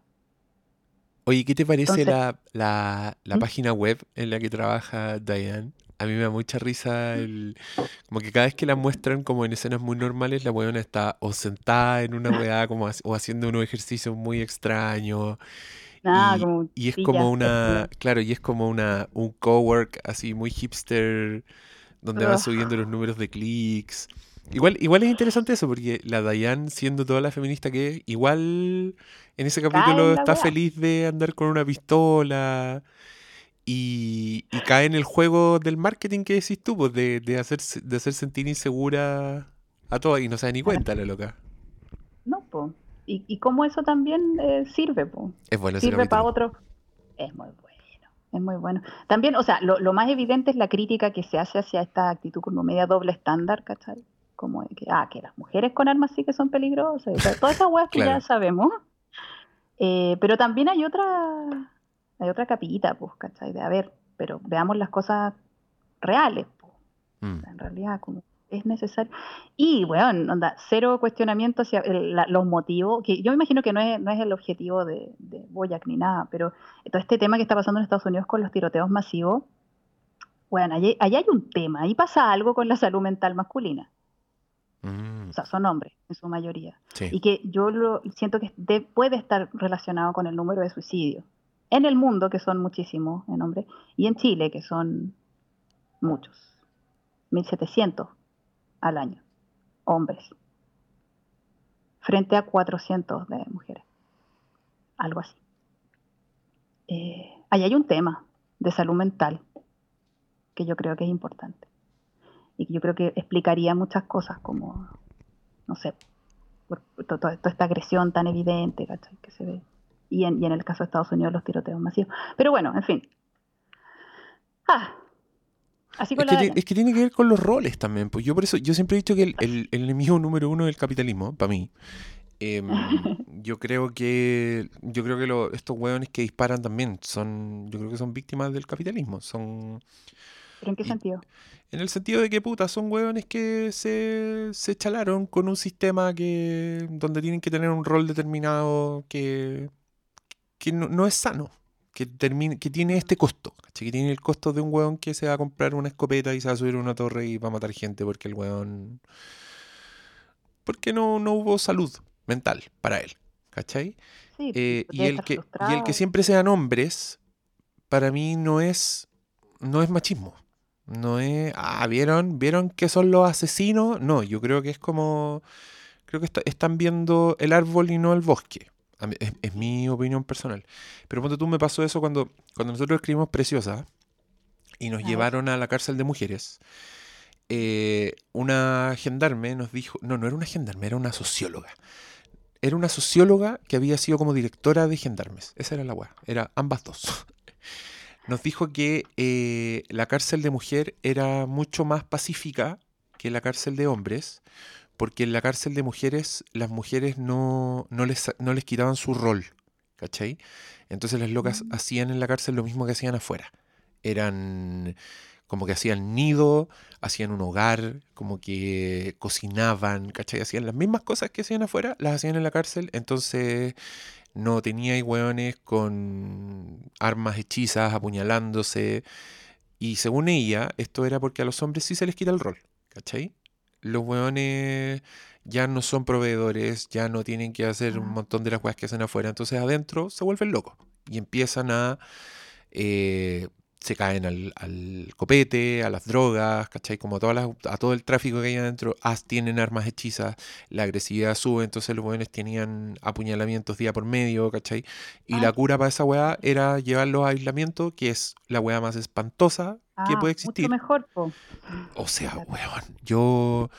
Oye, ¿qué te parece Entonces- la, la, la ¿Mm? página web en la que trabaja Diane? A mí me da mucha risa el... Como que cada vez que la muestran como en escenas muy normales, la weona está o sentada en una weá como o haciendo unos ejercicios muy extraños. Ah, y, como y es como una... Claro, y es como una un cowork así muy hipster, donde va Ugh. subiendo los números de clics. Igual, igual es interesante eso, porque la Diane, siendo toda la feminista que es, igual en ese capítulo está feliz de andar con una pistola y, y cae en el juego del marketing que decís tú, pues, de, de hacer, de hacer sentir insegura a todas y no se da ni cuenta la loca. No, po. Y, y cómo eso también eh, sirve, po. Es bueno Sirve para capítulo. otro. Es muy bueno, es muy bueno. También, o sea, lo, lo más evidente es la crítica que se hace hacia esta actitud como media doble estándar, ¿cachai? Como de que, ah, que las mujeres con armas sí que son peligrosas. o sea, todas esas weas que Claro. ya sabemos. Eh, pero también hay otra, hay otra capita, pues, ¿cachai? De, a ver, pero veamos las cosas reales, pues. Mm. O sea, en realidad, como es necesario. Y, bueno, onda, cero cuestionamiento hacia el- la- los motivos, que yo me imagino que no es, no es el objetivo de, de Boyac ni nada, pero todo este tema que está pasando en Estados Unidos con los tiroteos masivos, bueno, allí, allí hay un tema, ahí pasa algo con la salud mental masculina. Mm, O sea, son hombres en su mayoría. sí. Y que yo lo siento que de- puede estar relacionado con el número de suicidios. En el mundo, que son muchísimos en hombres, y en Chile, que son muchos. 1700 al año, hombres. Frente a 400 de mujeres. Algo así. Eh, ahí hay un tema de salud mental que yo creo que es importante. Y que yo creo que explicaría muchas cosas como, no sé, por, por to- to- toda esta agresión tan evidente ¿cachai? que se ve. Y en, y en el caso de Estados Unidos los tiroteos masivos. Pero bueno, en fin. Ah, así Es con que, es que tiene que ver con los roles también. Pues yo por eso, yo siempre he dicho que el, el- el enemigo número uno del capitalismo, para mí. em, <laughs> yo creo que, yo creo que lo- estos hueones que disparan también son, yo creo que son víctimas del capitalismo. Son, ¿Pero en qué y- sentido? en el sentido de que puta, son hueones que se, se chalaron con un sistema que, donde tienen que tener un rol determinado que, que no, no es sano. Que, termine, que tiene este costo, ¿cachai? Que tiene el costo de un hueón que se va a comprar una escopeta y se va a subir a una torre y va a matar gente porque el hueón... Porque no, no hubo salud mental para él, ¿cachai? Sí, Eh, y, el que, y el que siempre sean hombres, para mí no es, no es machismo. No es, ah, ¿vieron? ¿Vieron que son los asesinos? No, yo creo que es como, creo que está- están viendo el árbol y no el bosque. Mí- es, es mi opinión personal. Pero ponte tú, me pasó eso cuando, cuando nosotros escribimos Preciosa y nos llevaron a la cárcel de mujeres. eh, una gendarme nos dijo, no, no era una gendarme, era una socióloga. Era una socióloga que había sido como directora de gendarmes. Esa era la weá. Era ambas dos. <laughs> Nos dijo que eh, la cárcel de mujer era mucho más pacífica que la cárcel de hombres, porque en la cárcel de mujeres las mujeres no, no, les, no les quitaban su rol, ¿cachai? Entonces las locas Mm. hacían en la cárcel lo mismo que hacían afuera. Eran como que hacían nido, hacían un hogar, como que cocinaban, ¿cachai? Hacían las mismas cosas que hacían afuera, las hacían en la cárcel, entonces no tenía hueones con armas hechizas, apuñalándose. Y según ella, esto era porque a los hombres sí se les quita el rol, ¿cachai? Los hueones ya no son proveedores, ya no tienen que hacer un Ah. montón de las cosas que hacen afuera, entonces adentro se vuelven locos y empiezan a... eh, se caen al, al copete, a las drogas, ¿cachai? Como a, todas las- a todo el tráfico que hay adentro, as- tienen armas hechizas, la agresividad sube, entonces los jóvenes tenían apuñalamientos día por medio, ¿cachai? Y Ay, la cura para esa weá era llevarlos a aislamiento, que es la weá más espantosa que ah, puede mucho existir. mejor, po. O sea, weón, yo,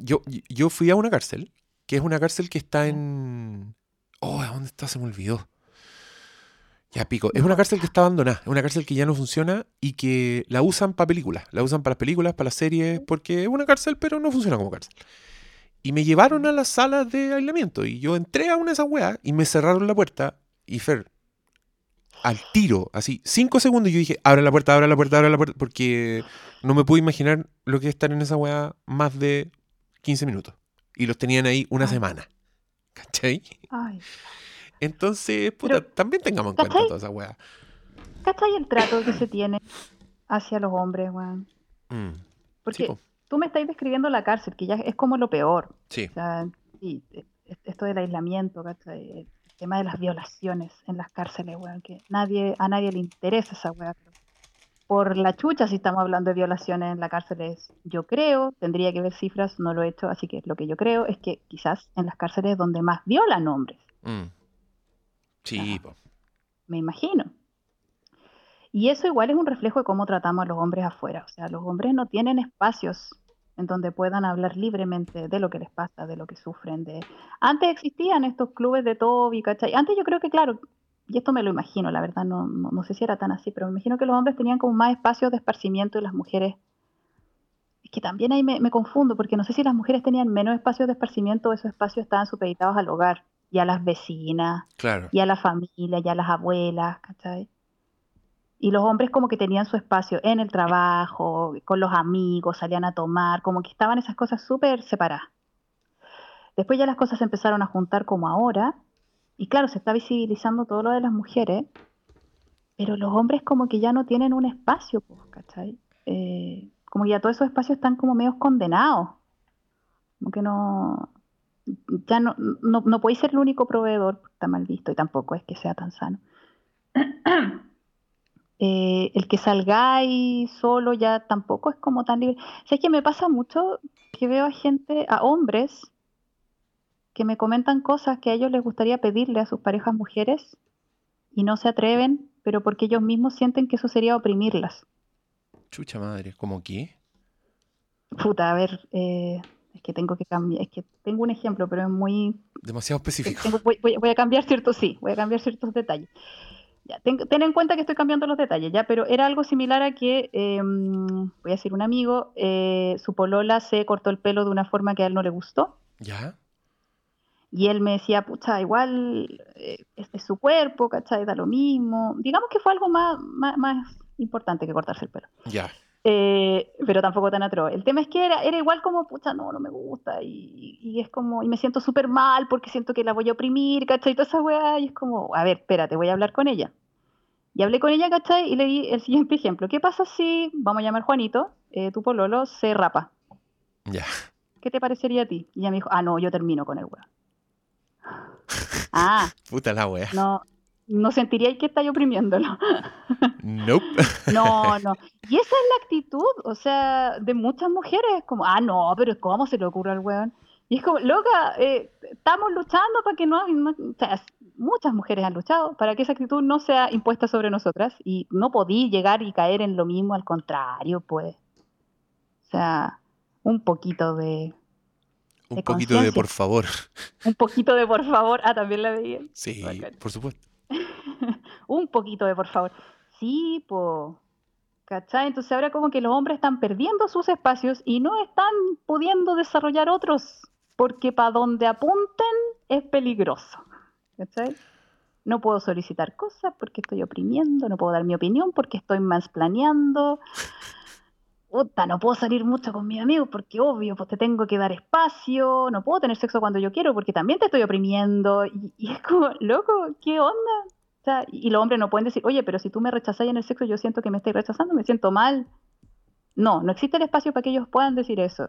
yo, yo fui a una cárcel, que es una cárcel que está en... Oh, ¿a dónde está? Se me olvidó. Ya pico. Es una cárcel que está abandonada, es una cárcel que ya no funciona y que la usan para películas, la usan para las películas, para las series, porque es una cárcel, pero no funciona como cárcel. Y me llevaron a las salas de aislamiento y yo entré a una de esas weas y me cerraron la puerta y Fer, al tiro, así, cinco segundos y yo dije, abre la puerta, abre la puerta, abre la puerta, porque no me pude imaginar lo que es estar en esa wea más de 15 minutos. Y los tenían ahí una Ay. semana. ¿Cachai? Ay. Entonces, puta, Pero, también tengamos en cuenta toda esa wea. ¿Cachai el trato que se tiene hacia los hombres, weón? Mm, Sí, Porque po, tú me estás describiendo la cárcel, que ya es como lo peor. sí. O sea, sí, e- e- esto del aislamiento, ¿cachai? El tema de las violaciones en las cárceles, weón, que nadie, a nadie le interesa esa weá. Por la chucha, si estamos hablando de violaciones en la cárcel, es, yo creo, tendría que ver cifras, no lo he hecho, así que lo que yo creo es que quizás en las cárceles es donde más violan hombres, Mm, Sí, me imagino. Y eso igual es un reflejo de cómo tratamos a los hombres afuera. O sea, los hombres no tienen espacios en donde puedan hablar libremente de lo que les pasa, de lo que sufren. De... Antes existían estos clubes de Toby, ¿cachai? Antes yo creo que, claro, y esto me lo imagino, la verdad no, no, no sé si era tan así, pero me imagino que los hombres tenían como más espacios de esparcimiento y las mujeres... Es que también ahí me, me confundo, porque no sé si las mujeres tenían menos espacios de esparcimiento o esos espacios estaban supeditados al hogar y a las vecinas Claro. y a la familia y a las abuelas, ¿cachai? Y los hombres como que tenían su espacio en el trabajo, con los amigos, salían a tomar, como que estaban esas cosas súper separadas. Después ya las cosas se empezaron a juntar como ahora, y claro, se está visibilizando todo lo de las mujeres, pero los hombres como que ya no tienen un espacio, pues, ¿cachai? Eh, como que ya todos esos espacios están como medios condenados, como que no, ya no, no, no podéis ser el único proveedor, está mal visto y tampoco es que sea tan sano. <coughs> Eh, el que salgáis solo ya tampoco es como tan libre. ¿Sabes que me pasa mucho que veo a gente, a hombres, que me comentan cosas que a ellos les gustaría pedirle a sus parejas mujeres y no se atreven, pero porque ellos mismos sienten que eso sería oprimirlas. Chucha madre, ¿cómo qué? Puta, a ver, eh, es que tengo que cambiar, es que tengo un ejemplo, pero es muy Demasiado específico. Tengo- voy, voy- a cambiar ciertos, sí, voy a cambiar ciertos detalles. ya, ten, ten en cuenta que estoy cambiando los detalles, ya, pero era algo similar a que, em, voy a decir, un amigo, eh, su polola se cortó el pelo de una forma que a él no le gustó. ¿Ya? Y él me decía, pucha, igual eh, es, es su cuerpo, ¿cachai? Da lo mismo. Digamos que fue algo más, más, más importante que cortarse el pelo. Ya. Eh, pero tampoco tan atroz. El tema es que era, era igual como, pucha, no, no me gusta. Y, y es como, y me siento súper mal porque siento que la voy a oprimir, ¿cachai? Y toda esa weá. Y es como, a ver, espérate, voy a hablar con ella. Y hablé con ella, ¿cachai? Y le di el siguiente ejemplo. ¿Qué pasa si, vamos a llamar Juanito, eh, tu pololo se rapa? Ya. ¿Qué te parecería a ti? Y ella me dijo, ah, no, yo termino con el weá. <laughs> Ah, Puta la wea. no, no sentiría que estáis oprimiéndolo. Nope. <laughs> No, no. <laughs> Y esa es la actitud, o sea, de muchas mujeres, como, ah, no, pero ¿cómo se le ocurre al weón? Y es como, loca, eh, estamos luchando para que no, no- o sea, muchas mujeres han luchado para que esa actitud no sea impuesta sobre nosotras y no podí llegar y caer en lo mismo, al contrario, pues. O sea, un poquito de, Un poquito de por favor. un poquito de por favor, ah, también la veía. Sí, Bacán. por supuesto. Un poquito de por favor. Sí, po. ¿Cachai? Entonces ahora como que los hombres están perdiendo sus espacios y no están pudiendo desarrollar otros, porque para donde apunten es peligroso. ¿Cachai? No puedo solicitar cosas porque estoy oprimiendo, no puedo dar mi opinión porque estoy más planeando. Puta, no puedo salir mucho con mis amigos porque obvio, pues te tengo que dar espacio, no puedo tener sexo cuando yo quiero porque también te estoy oprimiendo. Y, y es como, loco, ¿qué onda? O sea, y los hombres no pueden decir, oye, pero si tú me rechazas en el sexo, yo siento que me estáis rechazando, me siento mal. No, no existe el espacio para que ellos puedan decir eso.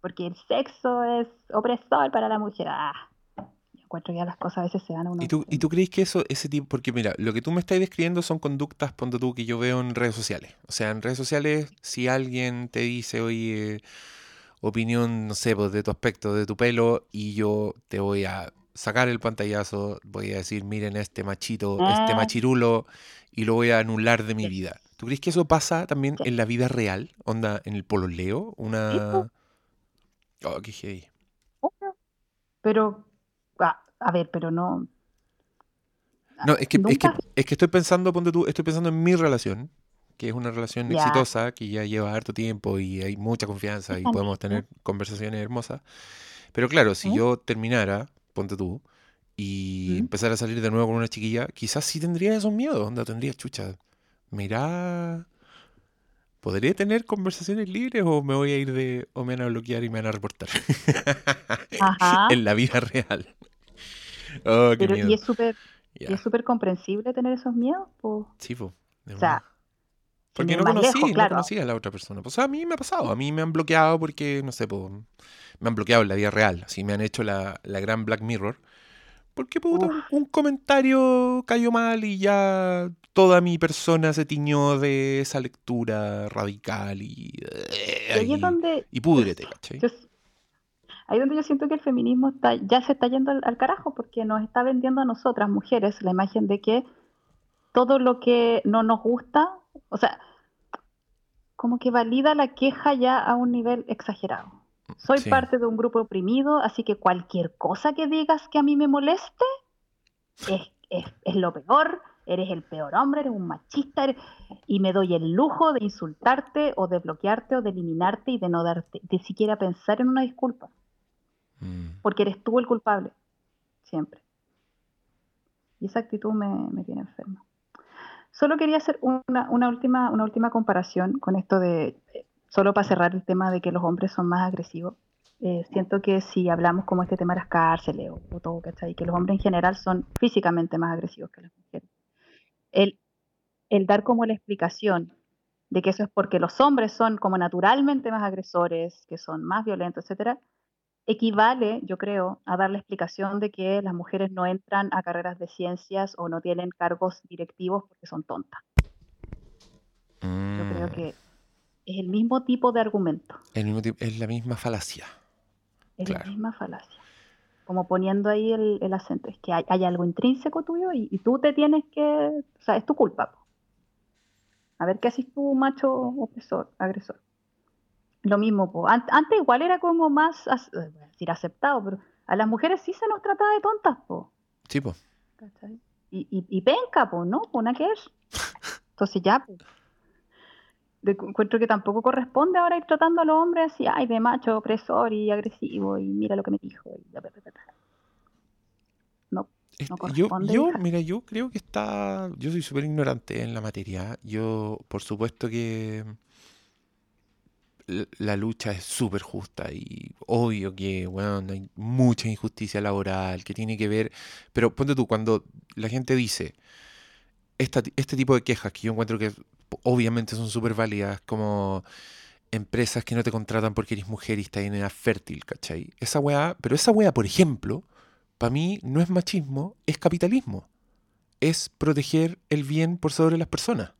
Porque el sexo es opresor para la mujer. Ah, yo encuentro ya las cosas a veces se dan a uno. ¿Y tú, ¿Y tú crees que eso, ese tipo, porque mira, lo que tú me estás describiendo son conductas, ponte tú, que yo veo en redes sociales. O sea, en redes sociales, si alguien te dice, oye, opinión, no sé, pues, de tu aspecto, de tu pelo, y yo te voy a sacar el pantallazo, voy a decir, miren este machito, este Ah. machirulo, y lo voy a anular de mi vida. ¿Tú crees que eso pasa también en la vida real? Onda, en el pololeo, una... Oh, qué heavy. Pero, ah, a ver, pero no. No, es que, es que, es que estoy pensando, ponte tú, estoy pensando en mi relación, que es una relación exitosa, que ya lleva harto tiempo y hay mucha confianza y podemos tener conversaciones hermosas. Pero claro, si yo terminara, ponte tú, y ¿Mm? empezara a salir de nuevo con una chiquilla, quizás sí tendría esos miedos, onda, tendría chucha. Mira, ¿podré tener conversaciones libres o me voy a ir de, o me van a bloquear y me van a reportar? <laughs> Ajá. En la vida real. Oh, qué Pero, miedo. y es súper y Ya, es súper comprensible tener esos miedos, pues. sí, de O sea. Porque no conocí, lejos, no claro. conocía a la otra persona. Pues a mí me ha pasado, a mí me han bloqueado porque, no sé, po, me han bloqueado en la vida real. Así me han hecho la, la gran Black Mirror. Porque puta, un, un comentario cayó mal y ya toda mi persona se tiñó de esa lectura radical y. Y ahí es y, donde. y púdrete, ¿cachai? yo- ahí es donde yo siento que el feminismo está, ya se está yendo al, al carajo porque nos está vendiendo a nosotras, mujeres, la imagen de que todo lo que no nos gusta, o sea, como que valida la queja ya a un nivel exagerado. Soy Sí. parte de un grupo oprimido, así que cualquier cosa que digas que a mí me moleste es, es- es lo peor, eres el peor hombre, eres un machista, eres- y me doy el lujo de insultarte o de bloquearte o de eliminarte y de no darte, de siquiera pensar en una disculpa, Mm. porque eres tú el culpable, siempre. Y esa actitud me, me tiene enfermo. Solo quería hacer una, última, comparación con esto de, solo para cerrar el tema de que los hombres son más agresivos. Eh, siento que si hablamos como este tema de las cárceles o, o todo, ¿cachai? Que los hombres en general son físicamente más agresivos que las mujeres. El, el dar como la explicación de que eso es porque los hombres son como naturalmente más agresores, que son más violentos, etcétera, equivale, yo creo, a dar la explicación de que las mujeres no entran a carreras de ciencias o no tienen cargos directivos porque son tontas. Yo creo Mm. que es el mismo tipo de argumento, El mismo tipo- es la misma falacia. es Claro. la misma falacia. Como poniendo ahí el, el acento, es que hay, hay algo intrínseco tuyo y, y tú te tienes que, o sea, es tu culpa. po. A ver qué haces tú, macho opresor, agresor. Lo mismo, po. An- antes igual era como más, eh, decir aceptado, pero a las mujeres sí se nos trataba de tontas, po. Sí, po. y, y, y penca, pues, ¿no? Una que es. Entonces ya, pues. De- encuentro que tampoco corresponde ahora ir tratando a los hombres así, ay, de macho, opresor y agresivo, y mira lo que me dijo. y. No, no yo, corresponde, yo, mira, yo creo que está. Yo soy súper ignorante en la materia. Yo, por supuesto que la lucha es súper justa y obvio que, bueno, hay mucha injusticia laboral que tiene que ver. Pero ponte tú, cuando la gente dice esta este tipo de quejas que yo encuentro que obviamente son súper válidas, como empresas que no te contratan porque eres mujer y estás en edad fértil, ¿cachai? Esa weá, pero esa weá, por ejemplo, para mí no es machismo, es capitalismo. Es proteger el bien por sobre las personas.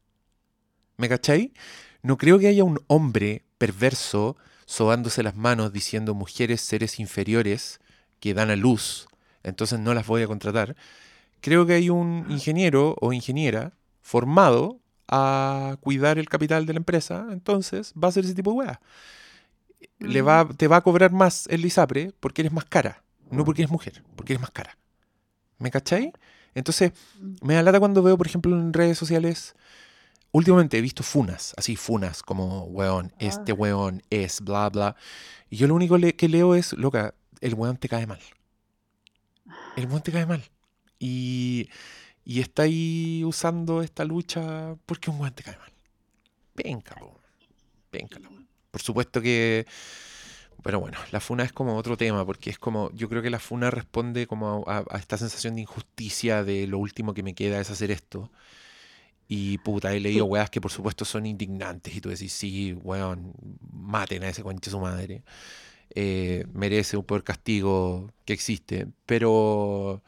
¿Me cachai? No creo que haya un hombre perverso sobándose las manos diciendo mujeres seres inferiores que dan a luz, entonces no las voy a contratar. Creo que hay un ingeniero o ingeniera formado a cuidar el capital de la empresa, entonces va a hacer ese tipo de weá. Le va, te va a cobrar más el ISAPRE porque eres más cara, no porque eres mujer, porque eres más cara. ¿Me cachai? Entonces, Mm. me da lata cuando veo, por ejemplo, en redes sociales. Últimamente he visto funas, así funas, como weón, este Ah. weón es, bla, bla. Y yo lo único le- que leo es, loca, el weón te cae mal. El weón te cae mal. Y, y está ahí usando esta lucha porque un weón te cae mal. Venga, po. Venga, weón. Por supuesto que. Pero bueno, la funa es como otro tema, porque es como, yo creo que la funa responde como a, a- a esta sensación de injusticia de lo último que me queda es hacer esto. Y puta, he leído Sí. weas que por supuesto son indignantes y tú decís, sí, weón, maten a ese conche su madre. Eh, merece un peor castigo que existe. Pero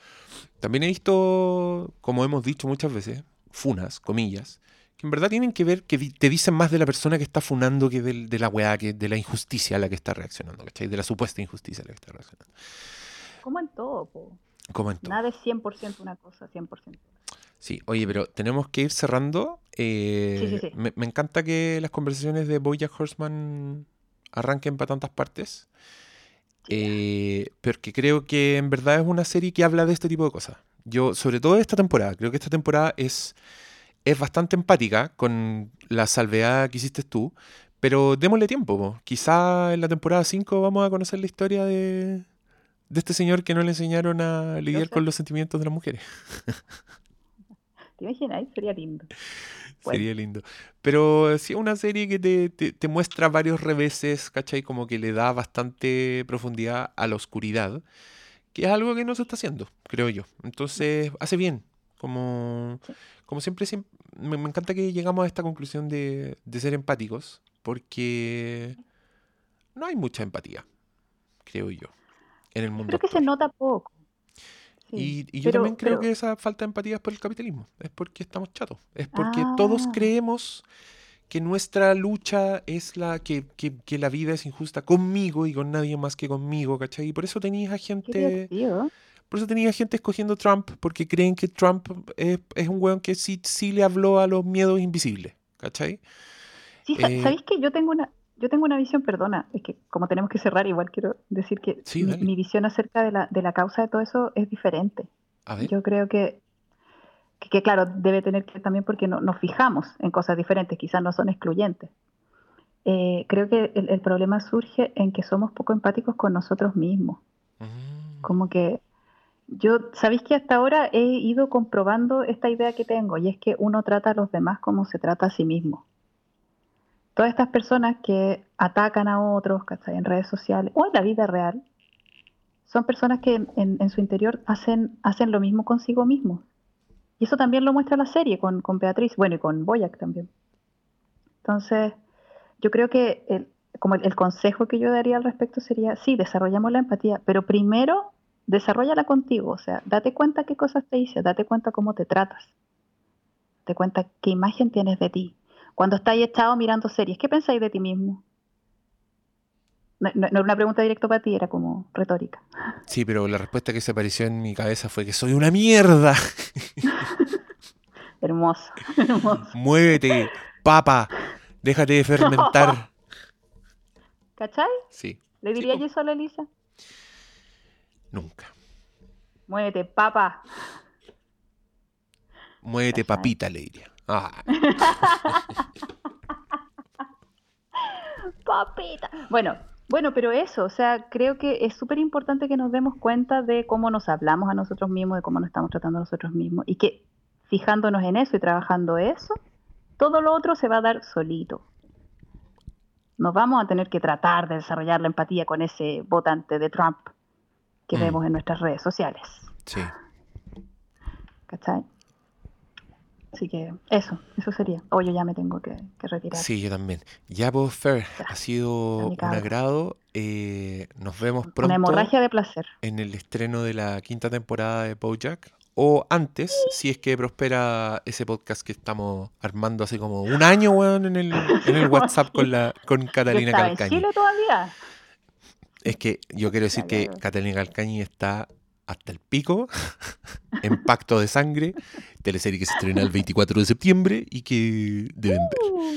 también he visto, como hemos dicho muchas veces, funas, comillas, que en verdad tienen que ver, que te dicen más de la persona que está funando que del- de, la weá, que de la injusticia a la que está reaccionando, ¿cachai? De la supuesta injusticia a la que está reaccionando. Como en todo, po. Como en todo. Nada es 100% una cosa, 100%. Sí, oye, pero tenemos que ir cerrando. Eh, Sí, sí, sí. Me, me encanta que las conversaciones de Bojack Horseman arranquen para tantas partes. Eh, porque creo que en verdad es una serie que habla de este tipo de cosas. Yo, sobre todo esta temporada, creo que esta temporada es, es bastante empática con la salvedad que hiciste tú, pero démosle tiempo. po. Quizá en la temporada 5 vamos a conocer la historia de, de este señor que no le enseñaron a lidiar sé. con los sentimientos de las mujeres. <laughs> ¿Te imaginas? Sería lindo. Bueno. Sería lindo. Pero sí es una serie que te, te- te muestra varios reveses, ¿cachai? Como que le da bastante profundidad a la oscuridad, que es algo que no se está haciendo, creo yo. Entonces, hace bien. Como, Sí. como siempre, siem- me, me encanta que llegamos a esta conclusión de, de ser empáticos, porque no hay mucha empatía, creo yo, en el mundo Creo que se nota poco. Sí, Y, y yo pero- también creo pero- que esa falta de empatía es por el capitalismo, es porque estamos chatos, es porque todos Ah. creemos que nuestra lucha es la que, que, que la vida es injusta conmigo y con nadie más que conmigo, ¿cachai? Y por eso tenías a gente, por eso tenías gente escogiendo Trump, porque creen que Trump es, es un weón que sí, sí le habló a los miedos invisibles, ¿cachai? Sí, Eh, ¿sabéis que yo tengo una, yo tengo una visión, perdona, es que como tenemos que cerrar, igual quiero decir que Sí, mi, visión acerca de la, de la causa de todo eso es diferente. A ver, Yo creo que, que, que, claro, debe tener que también porque no, nos fijamos en cosas diferentes, quizás no son excluyentes. Eh, creo que el, el problema surge en que somos poco empáticos con nosotros mismos. Mm, Como que yo, ¿sabéis que hasta ahora he ido comprobando esta idea que tengo? Y es que uno trata a los demás como se trata a sí mismo. Todas estas personas que atacan a otros. En redes sociales o en la vida real, son personas que en, su interior hacen, lo mismo consigo mismos. Y eso también lo muestra la serie con, Beatriz, bueno, y con Boyac también. Entonces, yo creo que el, consejo que yo daría al respecto sería, sí, desarrollamos la empatía, pero primero desarrollala contigo, o sea, date cuenta qué cosas te dices, date cuenta cómo te tratas, date cuenta qué imagen tienes de ti. Cuando estáis echado mirando series, ¿qué pensáis de ti mismo? No, no- no era una pregunta directa para ti, era como retórica. Sí, pero la respuesta que se apareció en mi cabeza fue que soy una mierda. <laughs> Hermoso, <laughs> hermoso. Muévete, papa. Déjate de fermentar. <laughs> ¿Cachai? Sí, ¿Le diría yo eso a la Elisa? nunca. Muévete, papa. Muévete papita, le diría. Ah, <laughs> Papita. Bueno, bueno, pero eso, o sea, creo que es súper importante que nos demos cuenta de cómo nos hablamos a nosotros mismos, de cómo nos estamos tratando a nosotros mismos, y que fijándonos en eso y trabajando eso, todo lo otro se va a dar solito. Nos vamos a tener que tratar de desarrollar la empatía con ese votante de Trump que Mm. vemos en nuestras redes sociales. sí. ¿Cachai? Así que eso, eso sería. O yo ya me tengo que, que retirar. Sí, yo también. Ya, pues, Fer, Ya. ha sido un agrado. Eh, nos vemos Una pronto hemorragia de placer. en el estreno de la quinta temporada de BoJack. O antes, si es que prospera ese podcast que estamos armando hace como un año, weón, en el, en el <laughs> WhatsApp con, la, con Catalina estaba en Calcañi. Chile todavía. Es que yo quiero decir que. Catalina Calcañi está hasta el pico <laughs> en Pacto de Sangre, teleserie que se estrena el 24 de septiembre y que deben ver. Uh,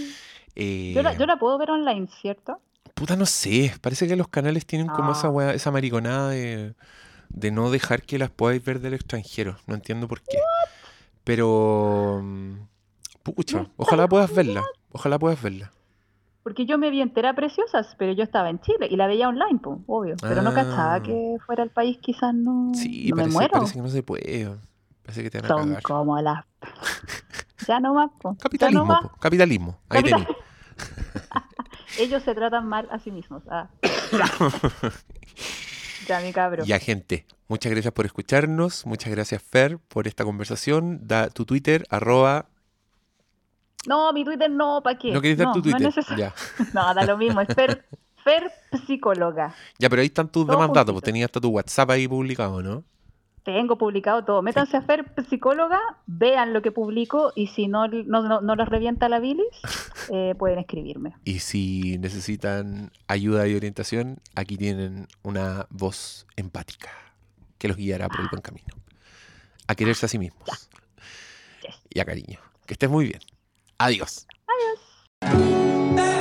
Eh, yo, la, yo la puedo ver online, ¿cierto? Puta, no sé. Parece que los canales tienen como esa Ah. weá- esa mariconada de, de no dejar que las podáis ver del extranjero. No entiendo por qué. Pero. mm, Pucha, ojalá puedas verla. Ojalá puedas verla. Porque yo me vi entera preciosas, pero yo estaba en Chile y la veía online, pues, obvio. Pero no Ah. cachaba que fuera el país, quizás no, Sí, no me parece, muero. parece que no se puede. Parece que te van a Son cagar. como las. <laughs> ya no más, po. Ya no Capitalismo, más. po, capitalismo. Ahí Capital- tenés. <laughs> Ellos se tratan mal a sí mismos. Ah, <laughs> ya. mi cabro. Ya, gente, muchas gracias por escucharnos. Muchas gracias, Fer, por esta conversación. Da tu Twitter, arroba. No, mi Twitter no, ¿para qué? ¿No querés dar no, tu no Twitter? es necesario. ya. <laughs> No, da lo mismo. Es Fer, <laughs> Fer Psicóloga. ya, pero ahí están tus demás datos. Pues tenías hasta tu WhatsApp ahí publicado, ¿no? Tengo publicado todo. Métanse a Fer Psicóloga, vean lo que publico y si no, no, no, no les revienta la bilis, <laughs> eh, pueden escribirme. Y si necesitan ayuda y orientación, aquí tienen una voz empática que los guiará por el buen camino. A quererse a sí mismos. Yes. Y a cariño. Que estés muy bien. Adiós. Adiós.